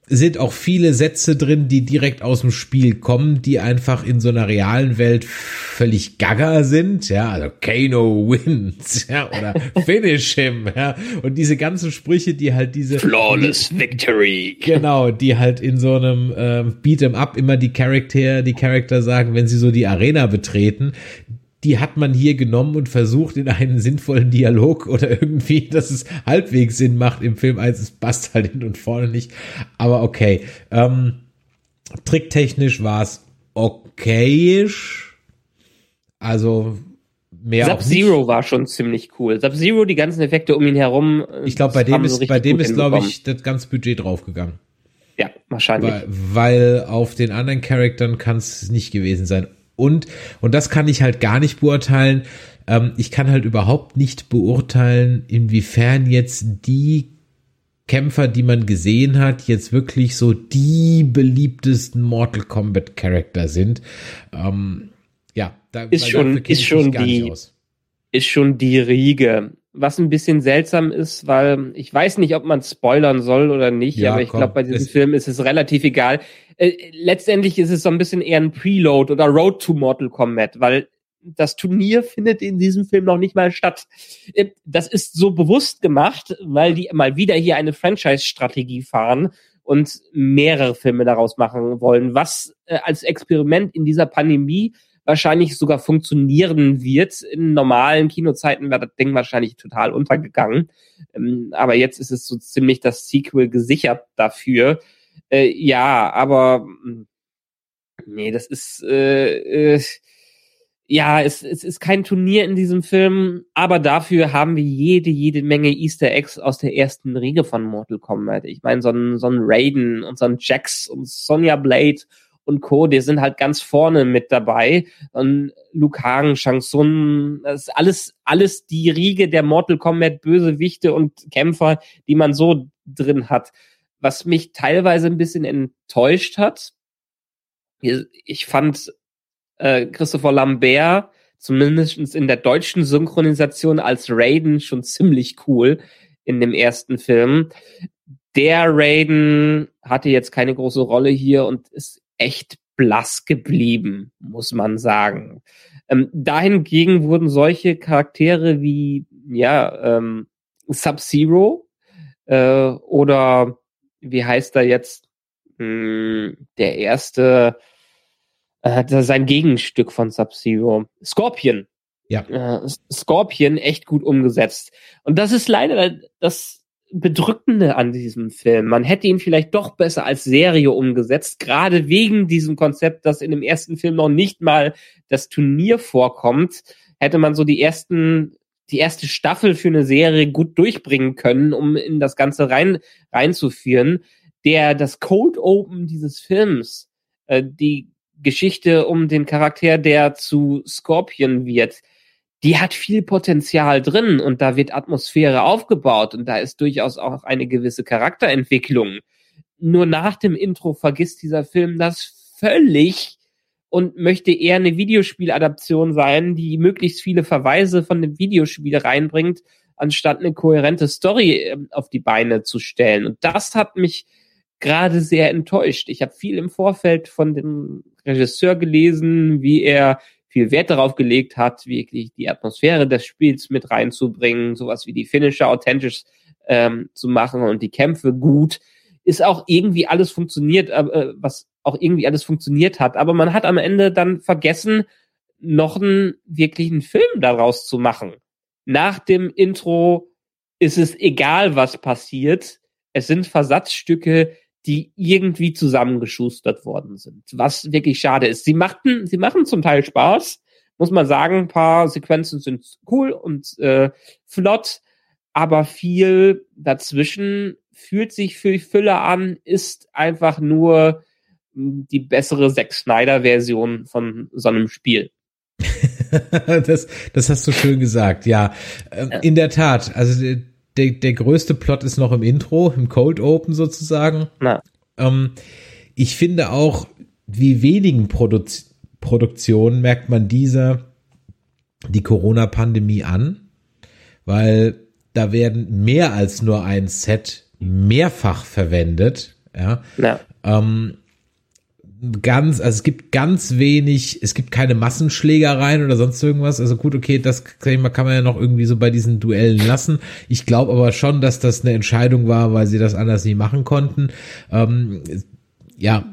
sind auch viele Sätze drin, die direkt aus dem Spiel kommen, die einfach in so einer realen Welt völlig gaga sind, ja, also Kano wins, ja, oder finish him, ja, und diese ganzen Sprüche, die halt diese Flawless die, Victory, genau, die halt in so einem äh, Beat'em Up immer die Charakter, die Charakter sagen, wenn sie so die Arena betreten, die hat man hier genommen und versucht in einen sinnvollen Dialog oder irgendwie, dass es halbwegs Sinn macht im Film, als es passt halt hin und vorne nicht. Aber okay. Ähm, tricktechnisch war es okayisch. Also mehr Sub-Zero war schon ziemlich cool. Sub-Zero, die ganzen Effekte um ihn herum. Ich glaube, bei dem ist, bei dem ist, glaube ich, das ganze Budget draufgegangen. Ja, wahrscheinlich. Weil, weil auf den anderen Charaktern kann es nicht gewesen sein. Und, und das kann ich halt gar nicht beurteilen. Ähm, ich kann halt überhaupt nicht beurteilen, inwiefern jetzt die Kämpfer, die man gesehen hat, jetzt wirklich so die beliebtesten Mortal Kombat Charakter sind. Ähm, ja, da ist schon, ist schon die, ist schon die Riege. Was ein bisschen seltsam ist, weil ich weiß nicht, ob man spoilern soll oder nicht, ja, aber ich glaube, bei diesem Film ist es relativ egal. Äh, letztendlich ist es so ein bisschen eher ein Preload oder Road to Mortal Kombat, weil das Turnier findet in diesem Film noch nicht mal statt. Äh, das ist so bewusst gemacht, weil die mal wieder hier eine Franchise-Strategie fahren und mehrere Filme daraus machen wollen, was äh, als Experiment in dieser Pandemie wahrscheinlich sogar funktionieren wird. In normalen Kinozeiten wäre das Ding wahrscheinlich total untergegangen. Ähm, aber jetzt ist es so ziemlich das Sequel gesichert dafür. Äh, ja, aber hm, nee, das ist äh, äh, ja, es, es ist kein Turnier in diesem Film, aber dafür haben wir jede, jede Menge Easter Eggs aus der ersten Riege von Mortal Kombat. Ich meine, so ein, so ein Raiden und so ein Jax und Sonja Blade und Co., die sind halt ganz vorne mit dabei. Und Luke Hagen, Shang Tsung, das ist alles, alles die Riege der Mortal Kombat Bösewichte und Kämpfer, die man so drin hat was mich teilweise ein bisschen enttäuscht hat. Ich fand äh, Christopher Lambert zumindest in der deutschen Synchronisation als Raiden schon ziemlich cool in dem ersten Film. Der Raiden hatte jetzt keine große Rolle hier und ist echt blass geblieben, muss man sagen. Ähm, dahingegen wurden solche Charaktere wie ja ähm, Sub-Zero äh, oder wie heißt er jetzt? Mh, hm, der erste äh, sein Gegenstück von Sub-Zero. Scorpion. Ja. Äh, Scorpion echt gut umgesetzt. Und das ist leider das Bedrückende an diesem Film. Man hätte ihn vielleicht doch besser als Serie umgesetzt, gerade wegen diesem Konzept, dass in dem ersten Film noch nicht mal das Turnier vorkommt, hätte man so die ersten die erste Staffel für eine Serie gut durchbringen können, um in das Ganze rein reinzuführen. Der das Cold Open dieses Films, äh, die Geschichte um den Charakter, der zu Scorpion wird, die hat viel Potenzial drin und da wird Atmosphäre aufgebaut und da ist durchaus auch eine gewisse Charakterentwicklung. Nur nach dem Intro vergisst dieser Film das völlig und möchte eher eine Videospieladaption sein, die möglichst viele Verweise von dem Videospiel reinbringt, anstatt eine kohärente Story ähm, auf die Beine zu stellen. Und das hat mich gerade sehr enttäuscht. Ich habe viel im Vorfeld von dem Regisseur gelesen, wie er viel Wert darauf gelegt hat, wirklich die Atmosphäre des Spiels mit reinzubringen, sowas wie die Finisher authentisch ähm, zu machen und die Kämpfe gut. Ist auch irgendwie alles funktioniert, äh, was auch irgendwie alles funktioniert hat. Aber man hat am Ende dann vergessen, noch einen wirklichen Film daraus zu machen. Nach dem Intro ist es egal, was passiert. Es sind Versatzstücke, die irgendwie zusammengeschustert worden sind, was wirklich schade ist. Sie machten, sie machen zum Teil Spaß, muss man sagen. Ein paar Sequenzen sind cool und äh, flott, aber viel dazwischen fühlt sich für Füller an, ist einfach nur hm, die bessere Zack Snyder-Version von so einem Spiel. das, das hast du schön gesagt, ja. Ähm, ja. In der Tat, also der, der größte Plot ist noch im Intro, im Cold Open sozusagen. Ähm, ich finde auch, wie wenigen Produ Produktionen merkt man dieser die Corona-Pandemie an, weil da werden mehr als nur ein Set mehrfach verwendet. Ja. ja. Ähm, ganz, also es gibt ganz wenig, es gibt keine Massenschlägereien oder sonst irgendwas. Also gut, okay, das kann man ja noch irgendwie so bei diesen Duellen lassen. Ich glaube aber schon, dass das eine Entscheidung war, weil sie das anders nie machen konnten. Ähm, ja,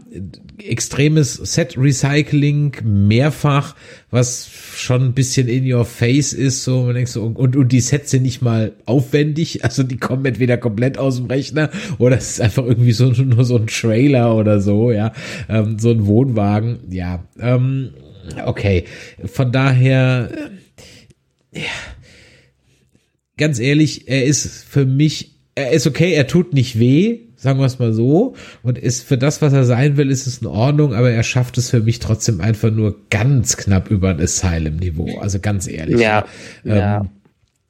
extremes Set-Recycling mehrfach, was schon ein bisschen in your face ist, so, man denkt so, und, und die Sets sind nicht mal aufwendig, also die kommen entweder komplett aus dem Rechner oder es ist einfach irgendwie so, nur so ein Trailer oder so, ja, ähm, so ein Wohnwagen, ja, ähm, okay, von daher, äh, ja, ganz ehrlich, er ist für mich, er ist okay, er tut nicht weh, sagen wir es mal so. Und ist für das, was er sein will, ist es in Ordnung, aber er schafft es für mich trotzdem einfach nur ganz knapp über ein Asylum-Niveau. Also ganz ehrlich. Ja. Ähm, ja.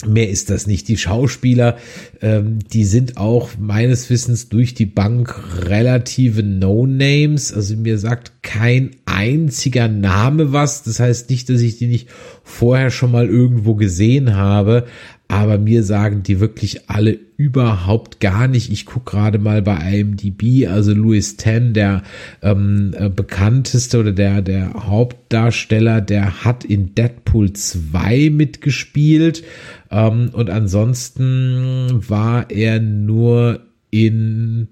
Mehr ist das nicht. Die Schauspieler, ähm, die sind auch meines Wissens durch die Bank relative No-Names. Also mir sagt kein einziger Name was. Das heißt nicht, dass ich die nicht vorher schon mal irgendwo gesehen habe aber mir sagen die wirklich alle überhaupt gar nicht. Ich gucke gerade mal bei IMDb, also Louis Ten, der ähm, äh, bekannteste oder der, der Hauptdarsteller, der hat in Deadpool 2 mitgespielt ähm, und ansonsten war er nur in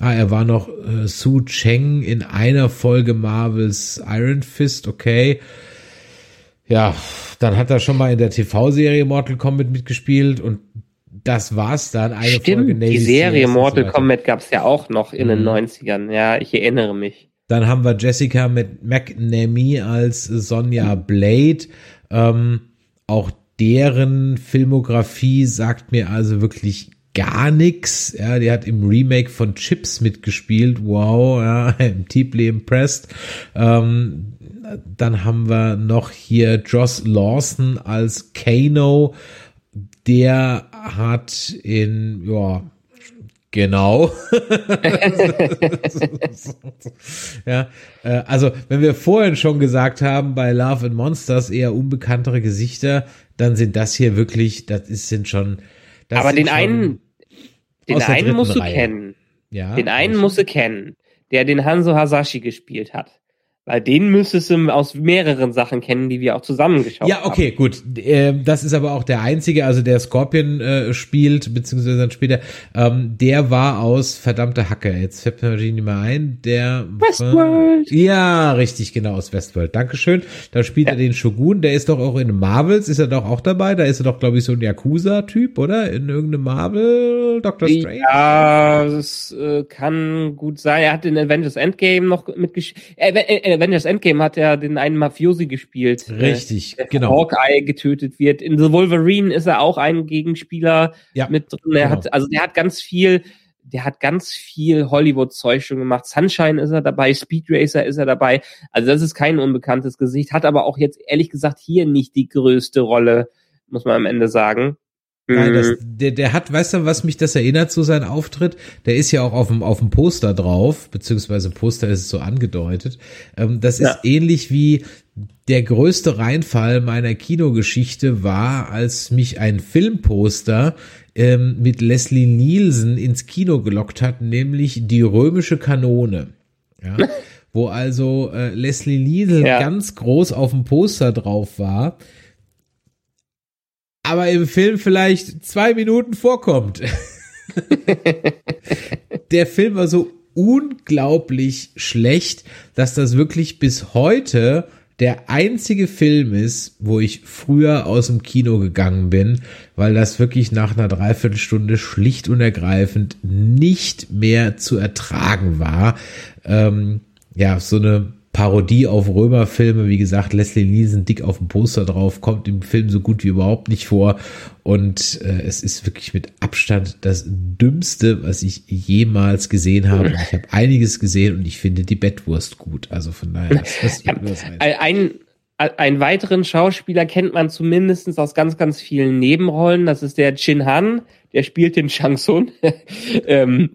Ah, er war noch äh, Su Cheng in einer Folge Marvels Iron Fist, okay. Ja, dann hat er schon mal in der TV-Serie Mortal Kombat mitgespielt und das war's dann. Eine Stimmt, Folge Navy die Serie Mortal so Kombat gab's ja auch noch in mhm. den 90ern. Ja, ich erinnere mich. Dann haben wir Jessica mit McNamee als Sonja Blade. Ähm, auch deren Filmografie sagt mir also wirklich gar nichts. Ja, die hat im Remake von Chips mitgespielt. Wow, ja, I'm deeply impressed. Ähm, dann haben wir noch hier Joss Lawson als Kano. Der hat in, ja, Genau. ja, äh, also wenn wir vorhin schon gesagt haben, bei Love and Monsters eher unbekanntere Gesichter, dann sind das hier wirklich, das ist, sind schon. Das Aber den schon einen, den einen musst du Reihe. kennen. Ja, Den einen musst du kennen, der den Hanzo Hasashi gespielt hat. Weil den müsstest du aus mehreren Sachen kennen, die wir auch zusammengeschaut haben. Ja, okay, gut. Ähm, das ist aber auch der einzige, also der Scorpion äh, spielt, beziehungsweise dann später, ähm, der war aus verdammte Hacke. Jetzt fällt mir nicht mehr ein. Der Westworld. War, ja, richtig, genau, aus Westworld. Dankeschön. Da spielt er den Shogun. Der ist doch auch in Marvels, ist er doch auch dabei. Da ist er doch, glaube ich, so ein Yakuza-Typ, oder? In irgendeinem Marvel, Doctor Strange. Ja, das äh, kann gut sein. Er hat in Avengers Endgame noch mitgespielt. Äh, Avengers Endgame hat er den einen Mafiosi gespielt. Richtig, äh, der genau. Hawkeye getötet wird. In The Wolverine ist er auch ein Gegenspieler Ja, mit drin. Er genau. hat, also der hat ganz viel, der hat ganz viel Hollywood-Zeug schon gemacht. Sunshine ist er dabei, Speed Racer ist er dabei. Also das ist kein unbekanntes Gesicht, hat aber auch jetzt ehrlich gesagt hier nicht die größte Rolle, muss man am Ende sagen. Nein, das, Mhm. der, der hat, weißt du, was mich das erinnert, so sein Auftritt? Der ist ja auch auf dem, auf dem Poster drauf, beziehungsweise Poster ist es so angedeutet. Ähm, das ist Ja. ähnlich wie der größte Reinfall meiner Kinogeschichte war, als mich ein Filmposter ähm, mit Leslie Nielsen ins Kino gelockt hat, nämlich die römische Kanone. Ja. Wo also äh, Leslie Nielsen Ja. ganz groß auf dem Poster drauf war aber im Film vielleicht zwei Minuten vorkommt. Der Film war so unglaublich schlecht, dass das wirklich bis heute der einzige Film ist, wo ich früher aus dem Kino gegangen bin, weil das wirklich nach einer Dreiviertelstunde schlicht und ergreifend nicht mehr zu ertragen war. Ähm, ja, so eine Parodie auf Römerfilme, wie gesagt, Leslie Nielsen dick auf dem Poster drauf, kommt im Film so gut wie überhaupt nicht vor und äh, es ist wirklich mit Abstand das Dümmste, was ich jemals gesehen habe. Und Ich habe einiges gesehen und ich finde die Bettwurst gut, also von daher. Das, das ein, einen weiteren Schauspieler kennt man zumindest aus ganz, ganz vielen Nebenrollen. Das ist der Chin Han, der spielt den Shang Tsung. ähm,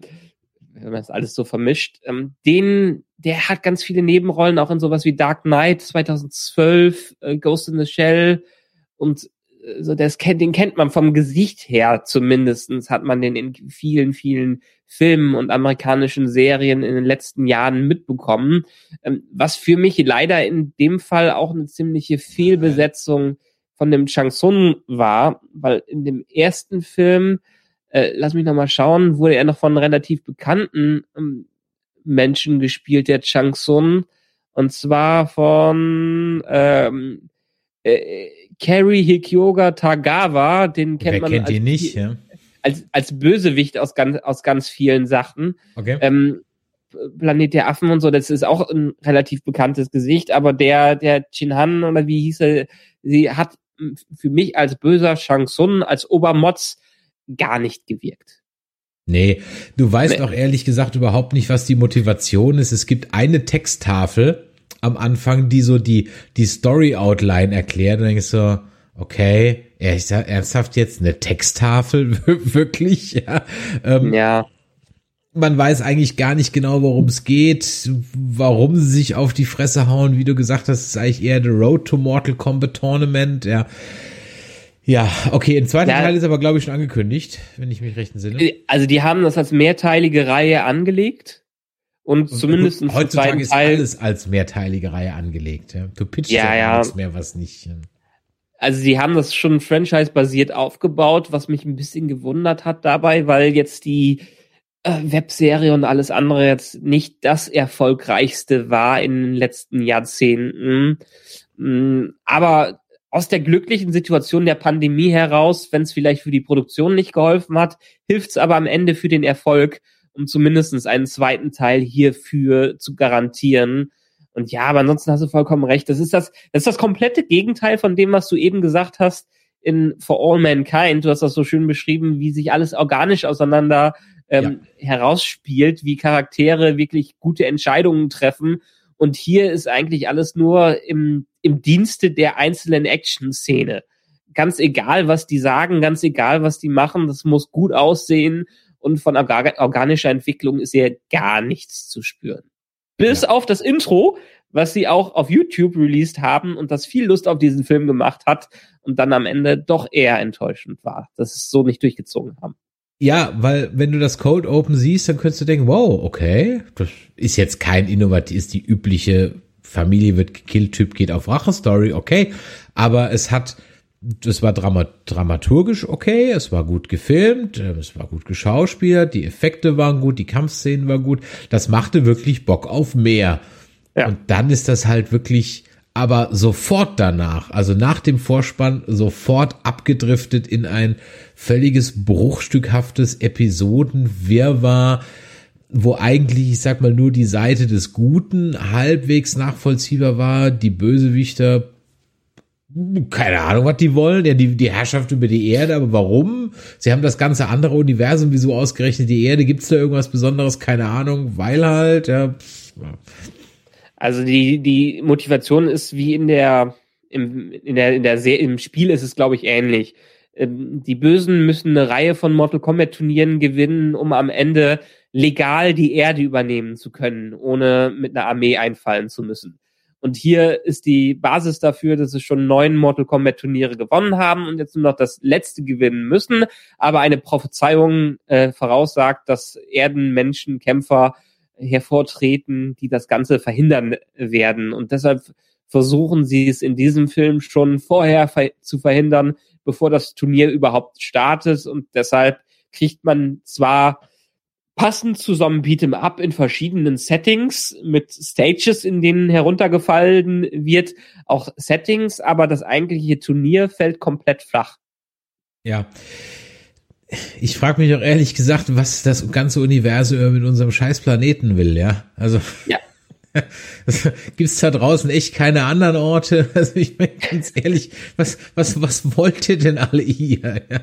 wenn man das alles so vermischt. Ähm, den, der hat ganz viele Nebenrollen, auch in sowas wie Dark Knight 2012, äh, Ghost in the Shell und äh, so das kennt, den kennt man vom Gesicht her zumindestens hat man den in vielen, vielen Filmen und amerikanischen Serien in den letzten Jahren mitbekommen. Ähm, was für mich leider in dem Fall auch eine ziemliche Fehlbesetzung von dem Chang Sun war, weil in dem ersten Film, äh, lass mich noch mal schauen, wurde er noch von relativ bekannten ähm, Menschen gespielt, der Chang Sun, und zwar von ähm, äh, Kerry Hikyoga Tagawa, den kennt Wer man kennt als, nicht, ja? als, als Bösewicht aus ganz, aus ganz vielen Sachen. Okay. Ähm, Planet der Affen und so, das ist auch ein relativ bekanntes Gesicht, aber der, der Chin Han oder wie hieß er, sie hat für mich als böser Shang Tsung, als Obermotz gar nicht gewirkt. Nee, du weißt Nee. auch ehrlich gesagt überhaupt nicht, was die Motivation ist. Es gibt eine Texttafel am Anfang, die so die, die Story-Outline erklärt. Und dann denkst du so, okay, er ernsthaft jetzt eine Texttafel, wirklich, ja. Ähm, ja. Man weiß eigentlich gar nicht genau, worum es geht, warum sie sich auf die Fresse hauen. Wie du gesagt hast, ist eigentlich eher The Road to Mortal Kombat Tournament, ja. Ja, okay, ein zweiter Ja. Teil ist aber, glaube ich, schon angekündigt, wenn ich mich recht entsinne. Also die haben das als mehrteilige Reihe angelegt und zumindest im Heutzutage zweiten ist Teil alles als mehrteilige Reihe angelegt. Ja. Du pitchst Ja, ja, nichts mehr, was nicht. also sie haben das schon franchise-basiert aufgebaut, was mich ein bisschen gewundert hat dabei, weil jetzt die äh, Webserie und alles andere jetzt nicht das erfolgreichste war in den letzten Jahrzehnten. Mm, Aber aus der glücklichen Situation der Pandemie heraus, wenn es vielleicht für die Produktion nicht geholfen hat, hilft es aber am Ende für den Erfolg, um zumindest einen zweiten Teil hierfür zu garantieren. Und ja, aber ansonsten hast du vollkommen recht. Das ist das, das ist das komplette Gegenteil von dem, was du eben gesagt hast in For All Mankind. Du hast das so schön beschrieben, wie sich alles organisch auseinander ähm, herausspielt, wie Charaktere wirklich gute Entscheidungen treffen. Und hier ist eigentlich alles nur im, im Dienste der einzelnen Action-Szene. Ganz egal, was die sagen, ganz egal, was die machen, das muss gut aussehen. und von organischer Entwicklung ist hier gar nichts zu spüren. Bis ja. auf das Intro, was sie auch auf YouTube released haben und das viel Lust auf diesen Film gemacht hat und dann am Ende doch eher enttäuschend war, dass es so nicht durchgezogen haben. Ja, weil wenn du das Cold Open siehst, dann könntest du denken, wow, okay, das ist jetzt kein innovativ, ist die übliche Familie wird gekillt, Typ geht auf Rache-Story, okay, aber es hat, es war dramaturgisch okay, es war gut gefilmt, äh, es war gut geschauspielert, die Effekte waren gut, die Kampfszenen waren gut, das machte wirklich Bock auf mehr. Ja. Und dann ist das halt wirklich, aber sofort danach, also nach dem Vorspann, sofort abgedriftet in ein völliges bruchstückhaftes Episodenwirrwarr, wo eigentlich, ich sag mal, nur die Seite des Guten halbwegs nachvollziehbar war, die Bösewichter, keine Ahnung, was die wollen, ja, die, die Herrschaft über die Erde, aber warum? Sie haben das ganze andere Universum, wieso ausgerechnet die Erde? Gibt es da irgendwas Besonderes? Keine Ahnung, weil halt, ja. Also die, die Motivation ist wie in der, im, in der, in der Se im Spiel ist es, glaube ich, ähnlich. Ähm, die Bösen müssen eine Reihe von Mortal Kombat Turnieren gewinnen, um am Ende legal die Erde übernehmen zu können, ohne mit einer Armee einfallen zu müssen. Und hier ist die Basis dafür, dass sie schon neun Mortal Kombat Turniere gewonnen haben und jetzt nur noch das letzte gewinnen müssen. Aber eine Prophezeiung äh, voraussagt, dass Erdenmenschen, Kämpfer hervortreten, die das Ganze verhindern werden. Und deshalb versuchen sie es in diesem Film schon vorher ver zu verhindern, bevor das Turnier überhaupt startet. Und deshalb kriegt man zwar passend zu so einem Beat'em Up in verschiedenen Settings mit Stages, in denen heruntergefallen wird, auch Settings, aber das eigentliche Turnier fällt komplett flach. Ja. Ich frage mich auch ehrlich gesagt, was das ganze Universum mit unserem scheiß Planeten will, ja? Also. Ja. Gibt's da draußen echt keine anderen Orte? Also ich meine ganz ehrlich, was, was, was wollt ihr denn alle hier? Ja?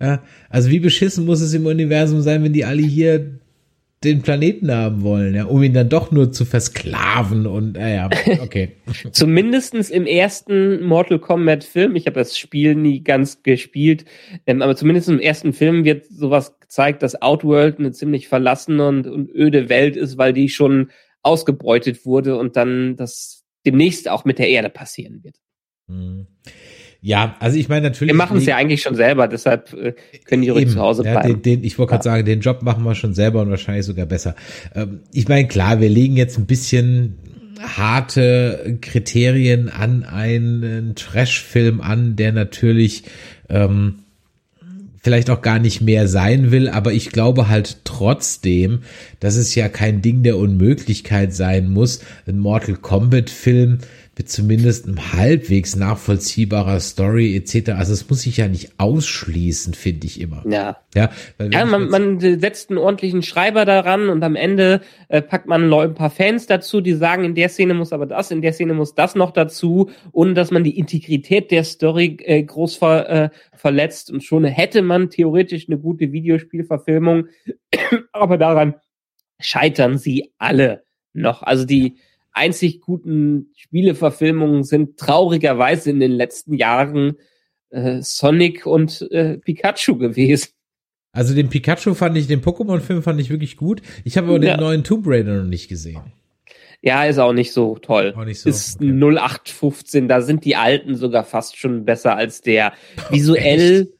Ja, also wie beschissen muss es im Universum sein, wenn die alle hier den Planeten haben wollen, ja, um ihn dann doch nur zu versklaven und äh, ja, okay. Zumindestens im ersten Mortal Kombat Film, ich habe das Spiel nie ganz gespielt, ähm, aber zumindest im ersten Film wird sowas gezeigt, dass Outworld eine ziemlich verlassene und, und öde Welt ist, weil die schon ausgebeutet wurde und dann das demnächst auch mit der Erde passieren wird. Mhm. Ja, also ich meine natürlich. Wir machen es ja eigentlich schon selber, deshalb äh, können die ruhig zu Hause bleiben. Ja, den, den, ich wollte gerade ja. sagen, den Job machen wir schon selber und wahrscheinlich sogar besser. Ähm, ich meine, klar, wir legen jetzt ein bisschen harte Kriterien an einen Trash-Film an, der natürlich ähm, vielleicht auch gar nicht mehr sein will, aber ich glaube halt trotzdem, dass es ja kein Ding der Unmöglichkeit sein muss, ein Mortal Kombat-Film mit zumindest einem halbwegs nachvollziehbarer Story etc. Also es muss sich ja nicht ausschließen, finde ich immer. Ja. Ja, ja man, man setzt einen ordentlichen Schreiber daran und am Ende äh, packt man ein paar Fans dazu, die sagen, in der Szene muss aber das, in der Szene muss das noch dazu, ohne dass man die Integrität der Story äh, groß ver, äh, verletzt. Und schon hätte man theoretisch eine gute Videospielverfilmung, aber daran scheitern sie alle noch. Also die einzig guten Spieleverfilmungen sind traurigerweise in den letzten Jahren äh, Sonic und äh, Pikachu gewesen. Also den Pikachu fand ich, den Pokémon-Film fand ich wirklich gut. Ich habe aber ja. den neuen Tomb Raider noch nicht gesehen. Ja, ist auch nicht so toll. Auch nicht so. Ist okay. 0815, da sind die alten sogar fast schon besser als der. Visuell,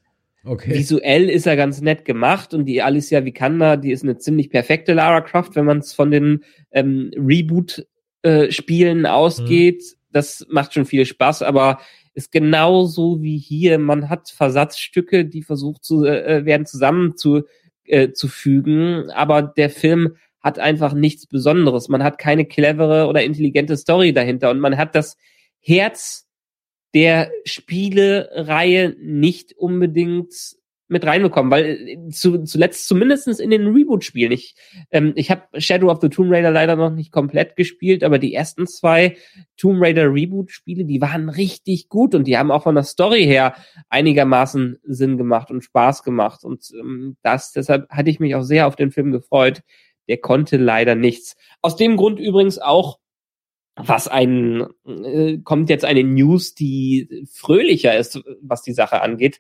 okay. visuell ist er ganz nett gemacht und die Alicia Vikander, die ist eine ziemlich perfekte Lara Croft, wenn man es von den ähm, Reboot äh, Spielen ausgeht. Mhm. Das macht schon viel Spaß, aber ist genauso wie hier. Man hat Versatzstücke, die versucht zu äh, werden zusammen zu, äh, zu fügen, aber der Film hat einfach nichts Besonderes. Man hat keine clevere oder intelligente Story dahinter und man hat das Herz der Spielereihe nicht unbedingt mit reinbekommen, weil äh, zu, zuletzt zumindestens in den Reboot-Spielen. Ich, ähm, ich habe Shadow of the Tomb Raider leider noch nicht komplett gespielt, aber die ersten zwei Tomb Raider Reboot-Spiele, die waren richtig gut und die haben auch von der Story her einigermaßen Sinn gemacht und Spaß gemacht. Und ähm, das, deshalb hatte ich mich auch sehr auf den Film gefreut. Der konnte leider nichts. Aus dem Grund übrigens auch was ein äh, kommt jetzt eine News, die fröhlicher ist, was die Sache angeht.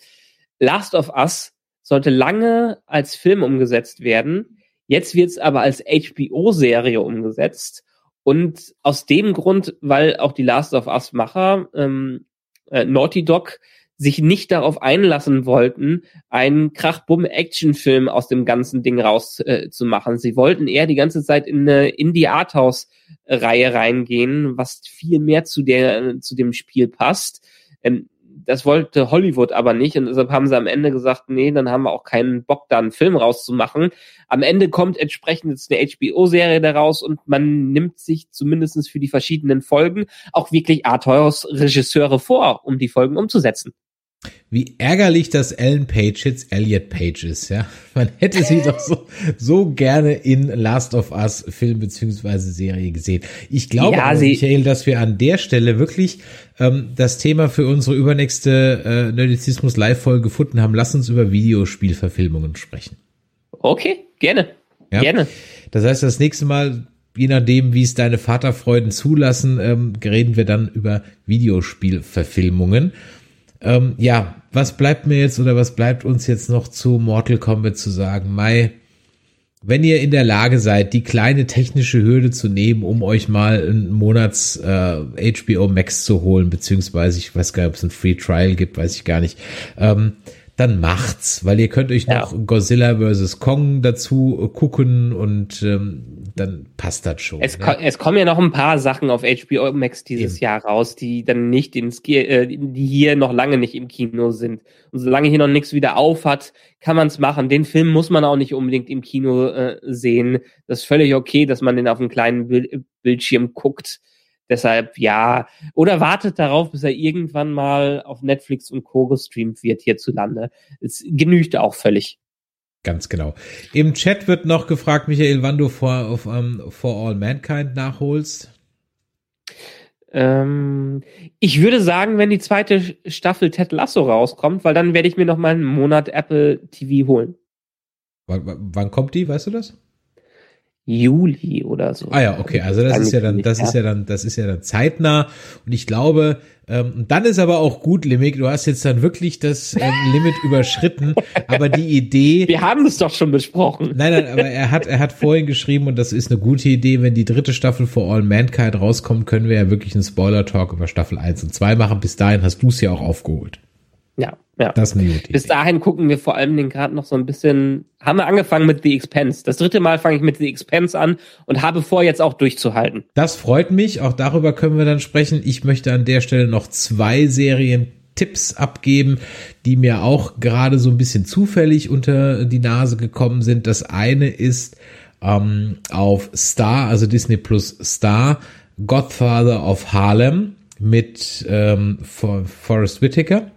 Last of Us sollte lange als Film umgesetzt werden. Jetzt wird es aber als HBO-Serie umgesetzt. Und aus dem Grund, weil auch die Last of Us-Macher ähm, äh, Naughty Dog sich nicht darauf einlassen wollten, einen Krach-Bumm-Action-Film aus dem ganzen Ding rauszumachen. Äh, Sie wollten eher die ganze Zeit in eine Indie-Arthouse-Reihe reingehen, was viel mehr zu der zu dem Spiel passt. Ähm, das wollte Hollywood aber nicht und deshalb haben sie am Ende gesagt, nee, dann haben wir auch keinen Bock, da einen Film rauszumachen. Am Ende kommt entsprechend jetzt eine HBO-Serie daraus und man nimmt sich zumindestens für die verschiedenen Folgen auch wirklich Arthouse-Regisseure vor, um die Folgen umzusetzen. Wie ärgerlich, dass Ellen Page jetzt Elliot Page ist, ja. Man hätte sie doch so, so gerne in Last of Us Film beziehungsweise Serie gesehen. Ich glaube, ja, aber, Michael, dass wir an der Stelle wirklich ähm, das Thema für unsere übernächste äh, Nerdizismus Live-Folge gefunden haben. Lass uns über Videospielverfilmungen sprechen. Okay, gerne. Ja? Gerne. Das heißt, das nächste Mal je nachdem, wie es deine Vaterfreuden zulassen, ähm, reden wir dann über Videospielverfilmungen. Ähm, ja, was bleibt mir jetzt oder was bleibt uns jetzt noch zu Mortal Kombat zu sagen? Mai, wenn ihr in der Lage seid, die kleine technische Hürde zu nehmen, um euch mal einen Monats äh, HBO Max zu holen, beziehungsweise ich weiß gar nicht, ob es ein Free Trial gibt, weiß ich gar nicht. Ähm, dann macht's, weil ihr könnt euch ja. noch Godzilla vs. Kong dazu gucken und ähm, dann passt das schon. Es, ne? es kommen ja noch ein paar Sachen auf HBO Max dieses Eben. Jahr raus, die dann nicht ins, äh, die hier noch lange nicht im Kino sind. Und solange hier noch nichts wieder auf hat, kann man es machen. Den Film muss man auch nicht unbedingt im Kino äh, sehen. Das ist völlig okay, dass man den auf einem kleinen Bild Bildschirm guckt. Deshalb ja. Oder wartet darauf, bis er irgendwann mal auf Netflix und Co. gestreamt wird hierzulande. Es genügt auch völlig. Ganz genau. Im Chat wird noch gefragt, Michael, wann du For, um, ähm, For All Mankind nachholst. Ähm, ich würde sagen, wenn die zweite Staffel Ted Lasso rauskommt, weil dann werde ich mir noch mal einen Monat Apple TV holen. W wann kommt die, weißt du das? Juli oder so. Ah ja, okay, also das ist ja dann, das ist ja dann, das ist ja dann zeitnah und ich glaube, ähm, dann ist aber auch gut, Limit, du hast jetzt dann wirklich das ähm, Limit überschritten, aber die Idee. Wir haben es doch schon besprochen. Nein, nein, aber er hat, er hat vorhin geschrieben und das ist eine gute Idee, wenn die dritte Staffel For All Mankind rauskommt, können wir ja wirklich einen Spoiler-Talk über Staffel 1 und 2 machen. Bis dahin hast du es ja auch aufgeholt. Ja, ja. Das ist eine gute Bis dahin gucken wir vor allem den gerade noch so ein bisschen. Haben wir angefangen mit The Expense. Das dritte Mal fange ich mit The Expense an und habe vor, jetzt auch durchzuhalten. Das freut mich. Auch darüber können wir dann sprechen. Ich möchte an der Stelle noch zwei Serien Tipps abgeben, die mir auch gerade so ein bisschen zufällig unter die Nase gekommen sind. Das eine ist ähm, auf Star, also Disney Plus Star, Godfather of Harlem mit ähm, Forrest Whitaker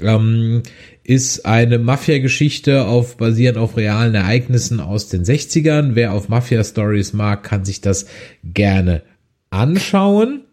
ähm, ist eine Mafia-Geschichte auf basierend auf realen Ereignissen aus den 60ern. Wer auf Mafia-Stories mag, kann sich das gerne anschauen.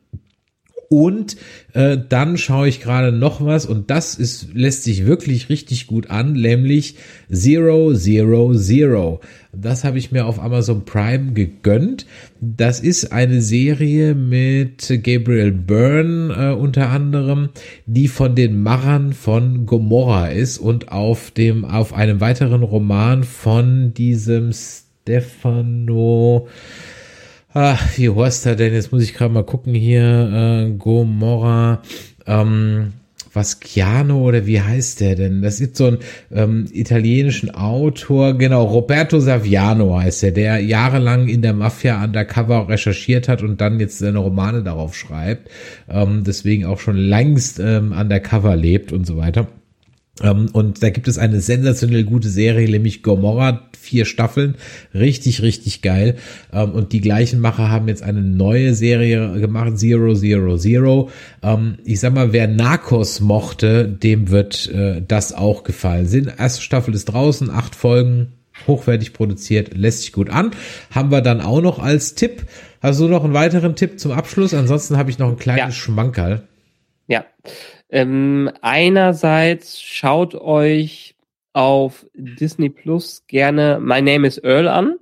Und äh, dann schaue ich gerade noch was und das ist lässt sich wirklich richtig gut an, nämlich Zero Zero Zero. Das habe ich mir auf Amazon Prime gegönnt. Das ist eine Serie mit Gabriel Byrne äh, unter anderem, die von den Machern von Gomorra ist und auf dem auf einem weiteren Roman von diesem Stefano Ach, wie er denn? Jetzt muss ich gerade mal gucken hier. Äh, Gomorra. Ähm, Vaschiano oder wie heißt der denn? Das ist so ein ähm, italienischen Autor, genau, Roberto Saviano heißt er, der jahrelang in der Mafia undercover recherchiert hat und dann jetzt seine Romane darauf schreibt, ähm, deswegen auch schon längst ähm, undercover lebt und so weiter. Ähm, und da gibt es eine sensationell gute Serie, nämlich Gomorra, vier Staffeln, richtig, richtig geil. Ähm, und die gleichen Macher haben jetzt eine neue Serie gemacht, Zero, Zero, Zero. Ähm, ich sag mal, wer Narcos mochte, dem wird uh, das auch gefallen. Sind erste Staffel ist draußen, acht Folgen, hochwertig produziert, lässt sich gut an. Haben wir dann auch noch als Tipp. Hast du noch einen weiteren Tipp zum Abschluss? Ansonsten habe ich noch ein kleines ja. Schmankerl. Ja. Ähm, einerseits schaut euch auf Disney Plus gerne My Name is Earl an.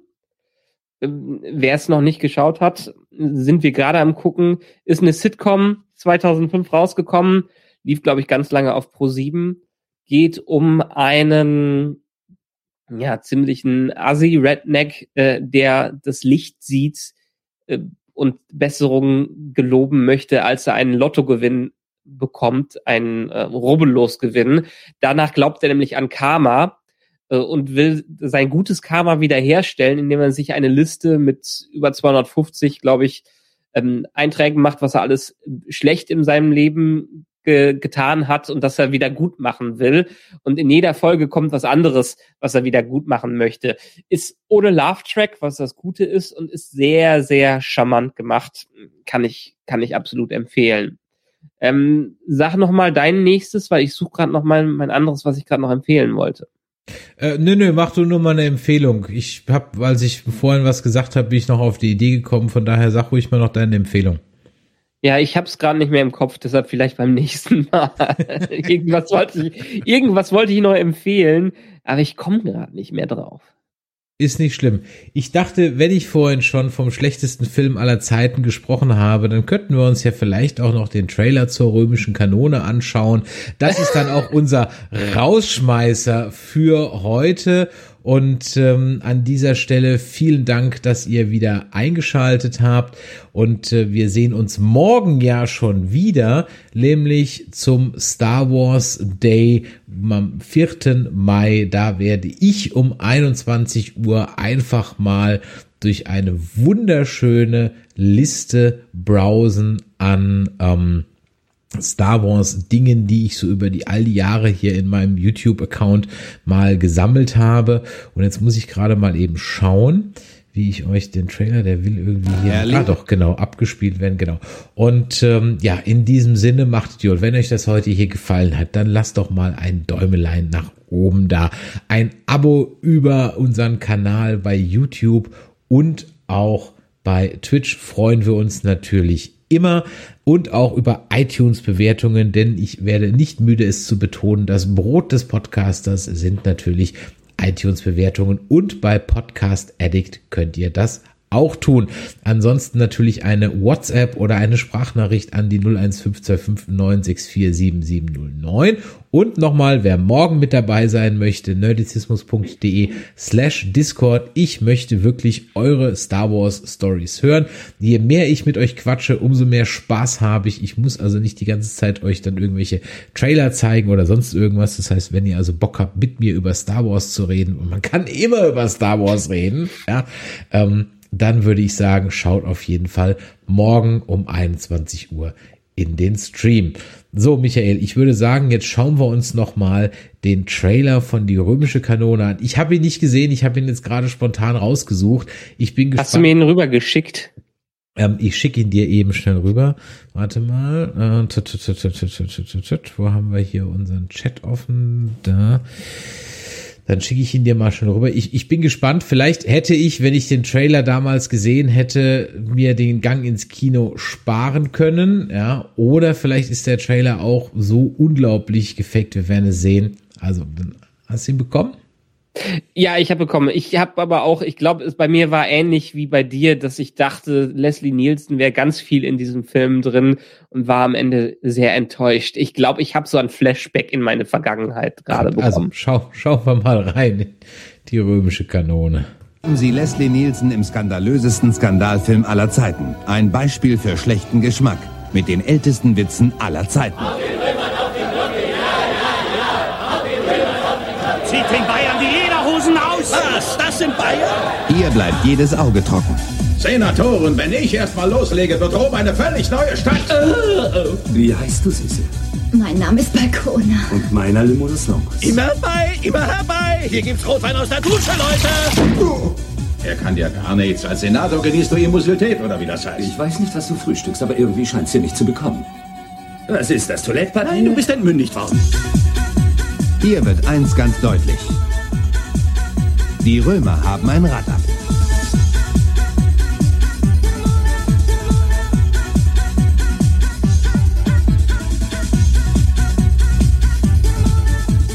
Ähm, Wer es noch nicht geschaut hat, sind wir gerade am gucken. Ist eine Sitcom 2005 rausgekommen, lief glaube ich ganz lange auf Pro 7. Geht um einen ja, ziemlichen Assi-Redneck, äh, der das Licht sieht äh, und Besserungen geloben möchte, als er einen Lottogewinn bekommt, einen äh, Rubbellosgewinn. Danach glaubt er nämlich an Karma äh, und will sein gutes Karma wiederherstellen, indem er sich eine Liste mit über 250, glaube ich, ähm, Einträgen macht, was er alles schlecht in seinem Leben ge getan hat und dass er wieder gut machen will. Und in jeder Folge kommt was anderes, was er wieder gut machen möchte. Ist ohne Love-Track, was das Gute ist, und ist sehr, sehr charmant gemacht. Kann ich, kann ich absolut empfehlen. Ähm, sag noch mal dein nächstes, weil ich suche gerade noch mal mein anderes, was ich gerade noch empfehlen wollte. Äh, nö, nö, mach du nur mal eine Empfehlung. Ich hab, als ich vorhin was gesagt habe, bin ich noch auf die Idee gekommen. Von daher sag ruhig mal noch deine Empfehlung. Ja, ich hab's gerade nicht mehr im Kopf, deshalb vielleicht beim nächsten Mal. irgendwas, wollte ich, irgendwas wollte ich noch empfehlen, aber ich komme gerade nicht mehr drauf. Ist nicht schlimm. Ich dachte, wenn ich vorhin schon vom schlechtesten Film aller Zeiten gesprochen habe, dann könnten wir uns ja vielleicht auch noch den Trailer zur römischen Kanone anschauen. Das ist dann auch unser Rausschmeißer für heute. Und ähm, an dieser Stelle vielen Dank, dass ihr wieder eingeschaltet habt. Und äh, wir sehen uns morgen ja schon wieder, nämlich zum Star Wars Day am 4. Mai. Da werde ich um 21 Uhr einfach mal durch eine wunderschöne Liste browsen an ähm, Star Wars Dingen, die ich so über die all die Jahre hier in meinem YouTube-Account mal gesammelt habe. Und jetzt muss ich gerade mal eben schauen, wie ich euch den Trailer, der will irgendwie hier, Ehrlich? ah doch, genau, abgespielt werden, genau. Und ähm, ja, in diesem Sinne macht Idiot, wenn euch das heute hier gefallen hat, dann lasst doch mal ein Däumelein nach oben da, ein Abo über unseren Kanal bei YouTube und auch bei Twitch freuen wir uns natürlich immer und auch über iTunes-Bewertungen, denn ich werde nicht müde, es zu betonen, das Brot des Podcasters sind natürlich iTunes-Bewertungen und bei Podcast Addict könnt ihr das auch tun. Ansonsten natürlich eine WhatsApp oder eine Sprachnachricht an die 0152596477709. Und nochmal, wer morgen mit dabei sein möchte, nerdizismus.de slash Discord. Ich möchte wirklich eure Star Wars Stories hören. Je mehr ich mit euch quatsche, umso mehr Spaß habe ich. Ich muss also nicht die ganze Zeit euch dann irgendwelche Trailer zeigen oder sonst irgendwas. Das heißt, wenn ihr also Bock habt, mit mir über Star Wars zu reden, und man kann immer über Star Wars reden, ja, ähm, dann würde ich sagen, schaut auf jeden Fall morgen um 21 Uhr in den Stream. So, Michael, ich würde sagen, jetzt schauen wir uns noch mal den Trailer von die römische Kanone an. Ich habe ihn nicht gesehen, ich habe ihn jetzt gerade spontan rausgesucht. Ich bin gespannt. Hast du mir ihn rübergeschickt? Ähm, ich schicke ihn dir eben schnell rüber. Warte mal. Äh, wo haben wir hier unseren Chat offen? Da. Dann schicke ich ihn dir mal schon rüber. Ich, ich bin gespannt. Vielleicht hätte ich, wenn ich den Trailer damals gesehen hätte, mir den Gang ins Kino sparen können. Ja, oder vielleicht ist der Trailer auch so unglaublich gefaked. Wir werden es sehen. Also, hast du ihn bekommen? Ja, ich habe bekommen. Ich habe aber auch, ich glaube, es bei mir war ähnlich wie bei dir, dass ich dachte, Leslie Nielsen wäre ganz viel in diesem Film drin und war am Ende sehr enttäuscht. Ich glaube, ich habe so ein Flashback in meine Vergangenheit gerade also, bekommen. Also schau, schauen wir mal rein in die römische Kanone. Sie Leslie Nielsen im skandalösesten Skandalfilm aller Zeiten. Ein Beispiel für schlechten Geschmack mit den ältesten Witzen aller Zeiten. Zieht den Bayern die Lederhosen Was? Das sind Bayern? Hier bleibt jedes Auge trocken. Senatoren, wenn ich erstmal loslege, wird Rom eine völlig neue Stadt. Wie heißt du, Sisse? Mein Name ist Balkona. Und meiner Limonus Immer bei, immer herbei. Hier gibt's Rotwein aus der Dusche, Leute. Er kann ja gar nichts. Als Senator genießt du Immosität, oder wie das heißt. Ich weiß nicht, was du frühstückst, aber irgendwie scheint sie nicht zu bekommen. Was ist das, Toilettpapier? Nein, du bist entmündigt worden. Hier wird eins ganz deutlich. Die Römer haben ein Rad ab.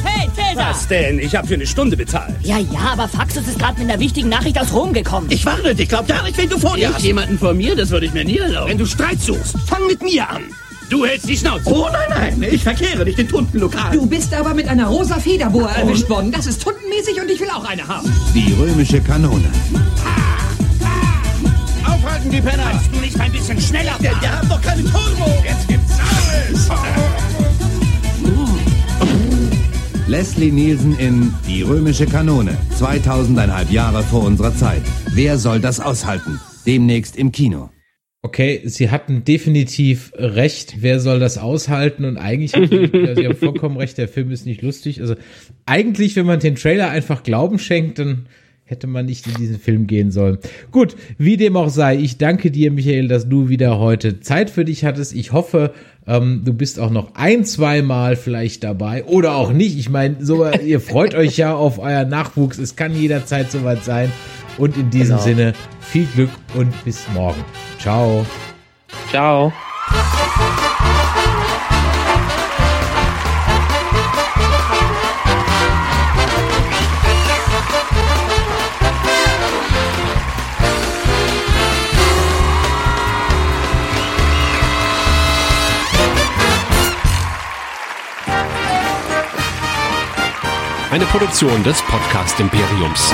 Hey, Cäsar! Was denn? Ich habe für eine Stunde bezahlt. Ja, ja, aber Faxus ist gerade mit einer wichtigen Nachricht aus Rom gekommen. Ich warne dich, glaub gar nicht, wenn du vor dir Ich hast. jemanden vor mir, das würde ich mir nie erlauben. Wenn du Streit suchst, fang mit mir an. Du hältst die Schnauze. Oh nein, nein, ich verkehre nicht in Tuntenlokal. Du bist aber mit einer rosa Federboa erwischt worden. Das ist tuntenmäßig und ich will auch eine haben. Die römische Kanone. Aufhalten, die Penner! Kannst du nicht ein bisschen schneller fahren? Der, der hat doch keine Turbo. Jetzt gibt's alles! Leslie Nielsen in Die römische Kanone. 2000einhalb Jahre vor unserer Zeit. Wer soll das aushalten? Demnächst im Kino. Okay, sie hatten definitiv recht. Wer soll das aushalten? Und eigentlich, haben sie, also sie haben vollkommen recht, der Film ist nicht lustig. Also eigentlich, wenn man den Trailer einfach Glauben schenkt, dann hätte man nicht in diesen Film gehen sollen. Gut, wie dem auch sei, ich danke dir, Michael, dass du wieder heute Zeit für dich hattest. Ich hoffe, ähm, du bist auch noch ein, zwei Mal vielleicht dabei oder auch nicht. Ich meine, so, ihr freut euch ja auf euer Nachwuchs. Es kann jederzeit soweit sein. Und in diesem Genau. Sinne viel Glück und bis morgen. Ciao. Ciao. Eine Produktion des Podcast Imperiums.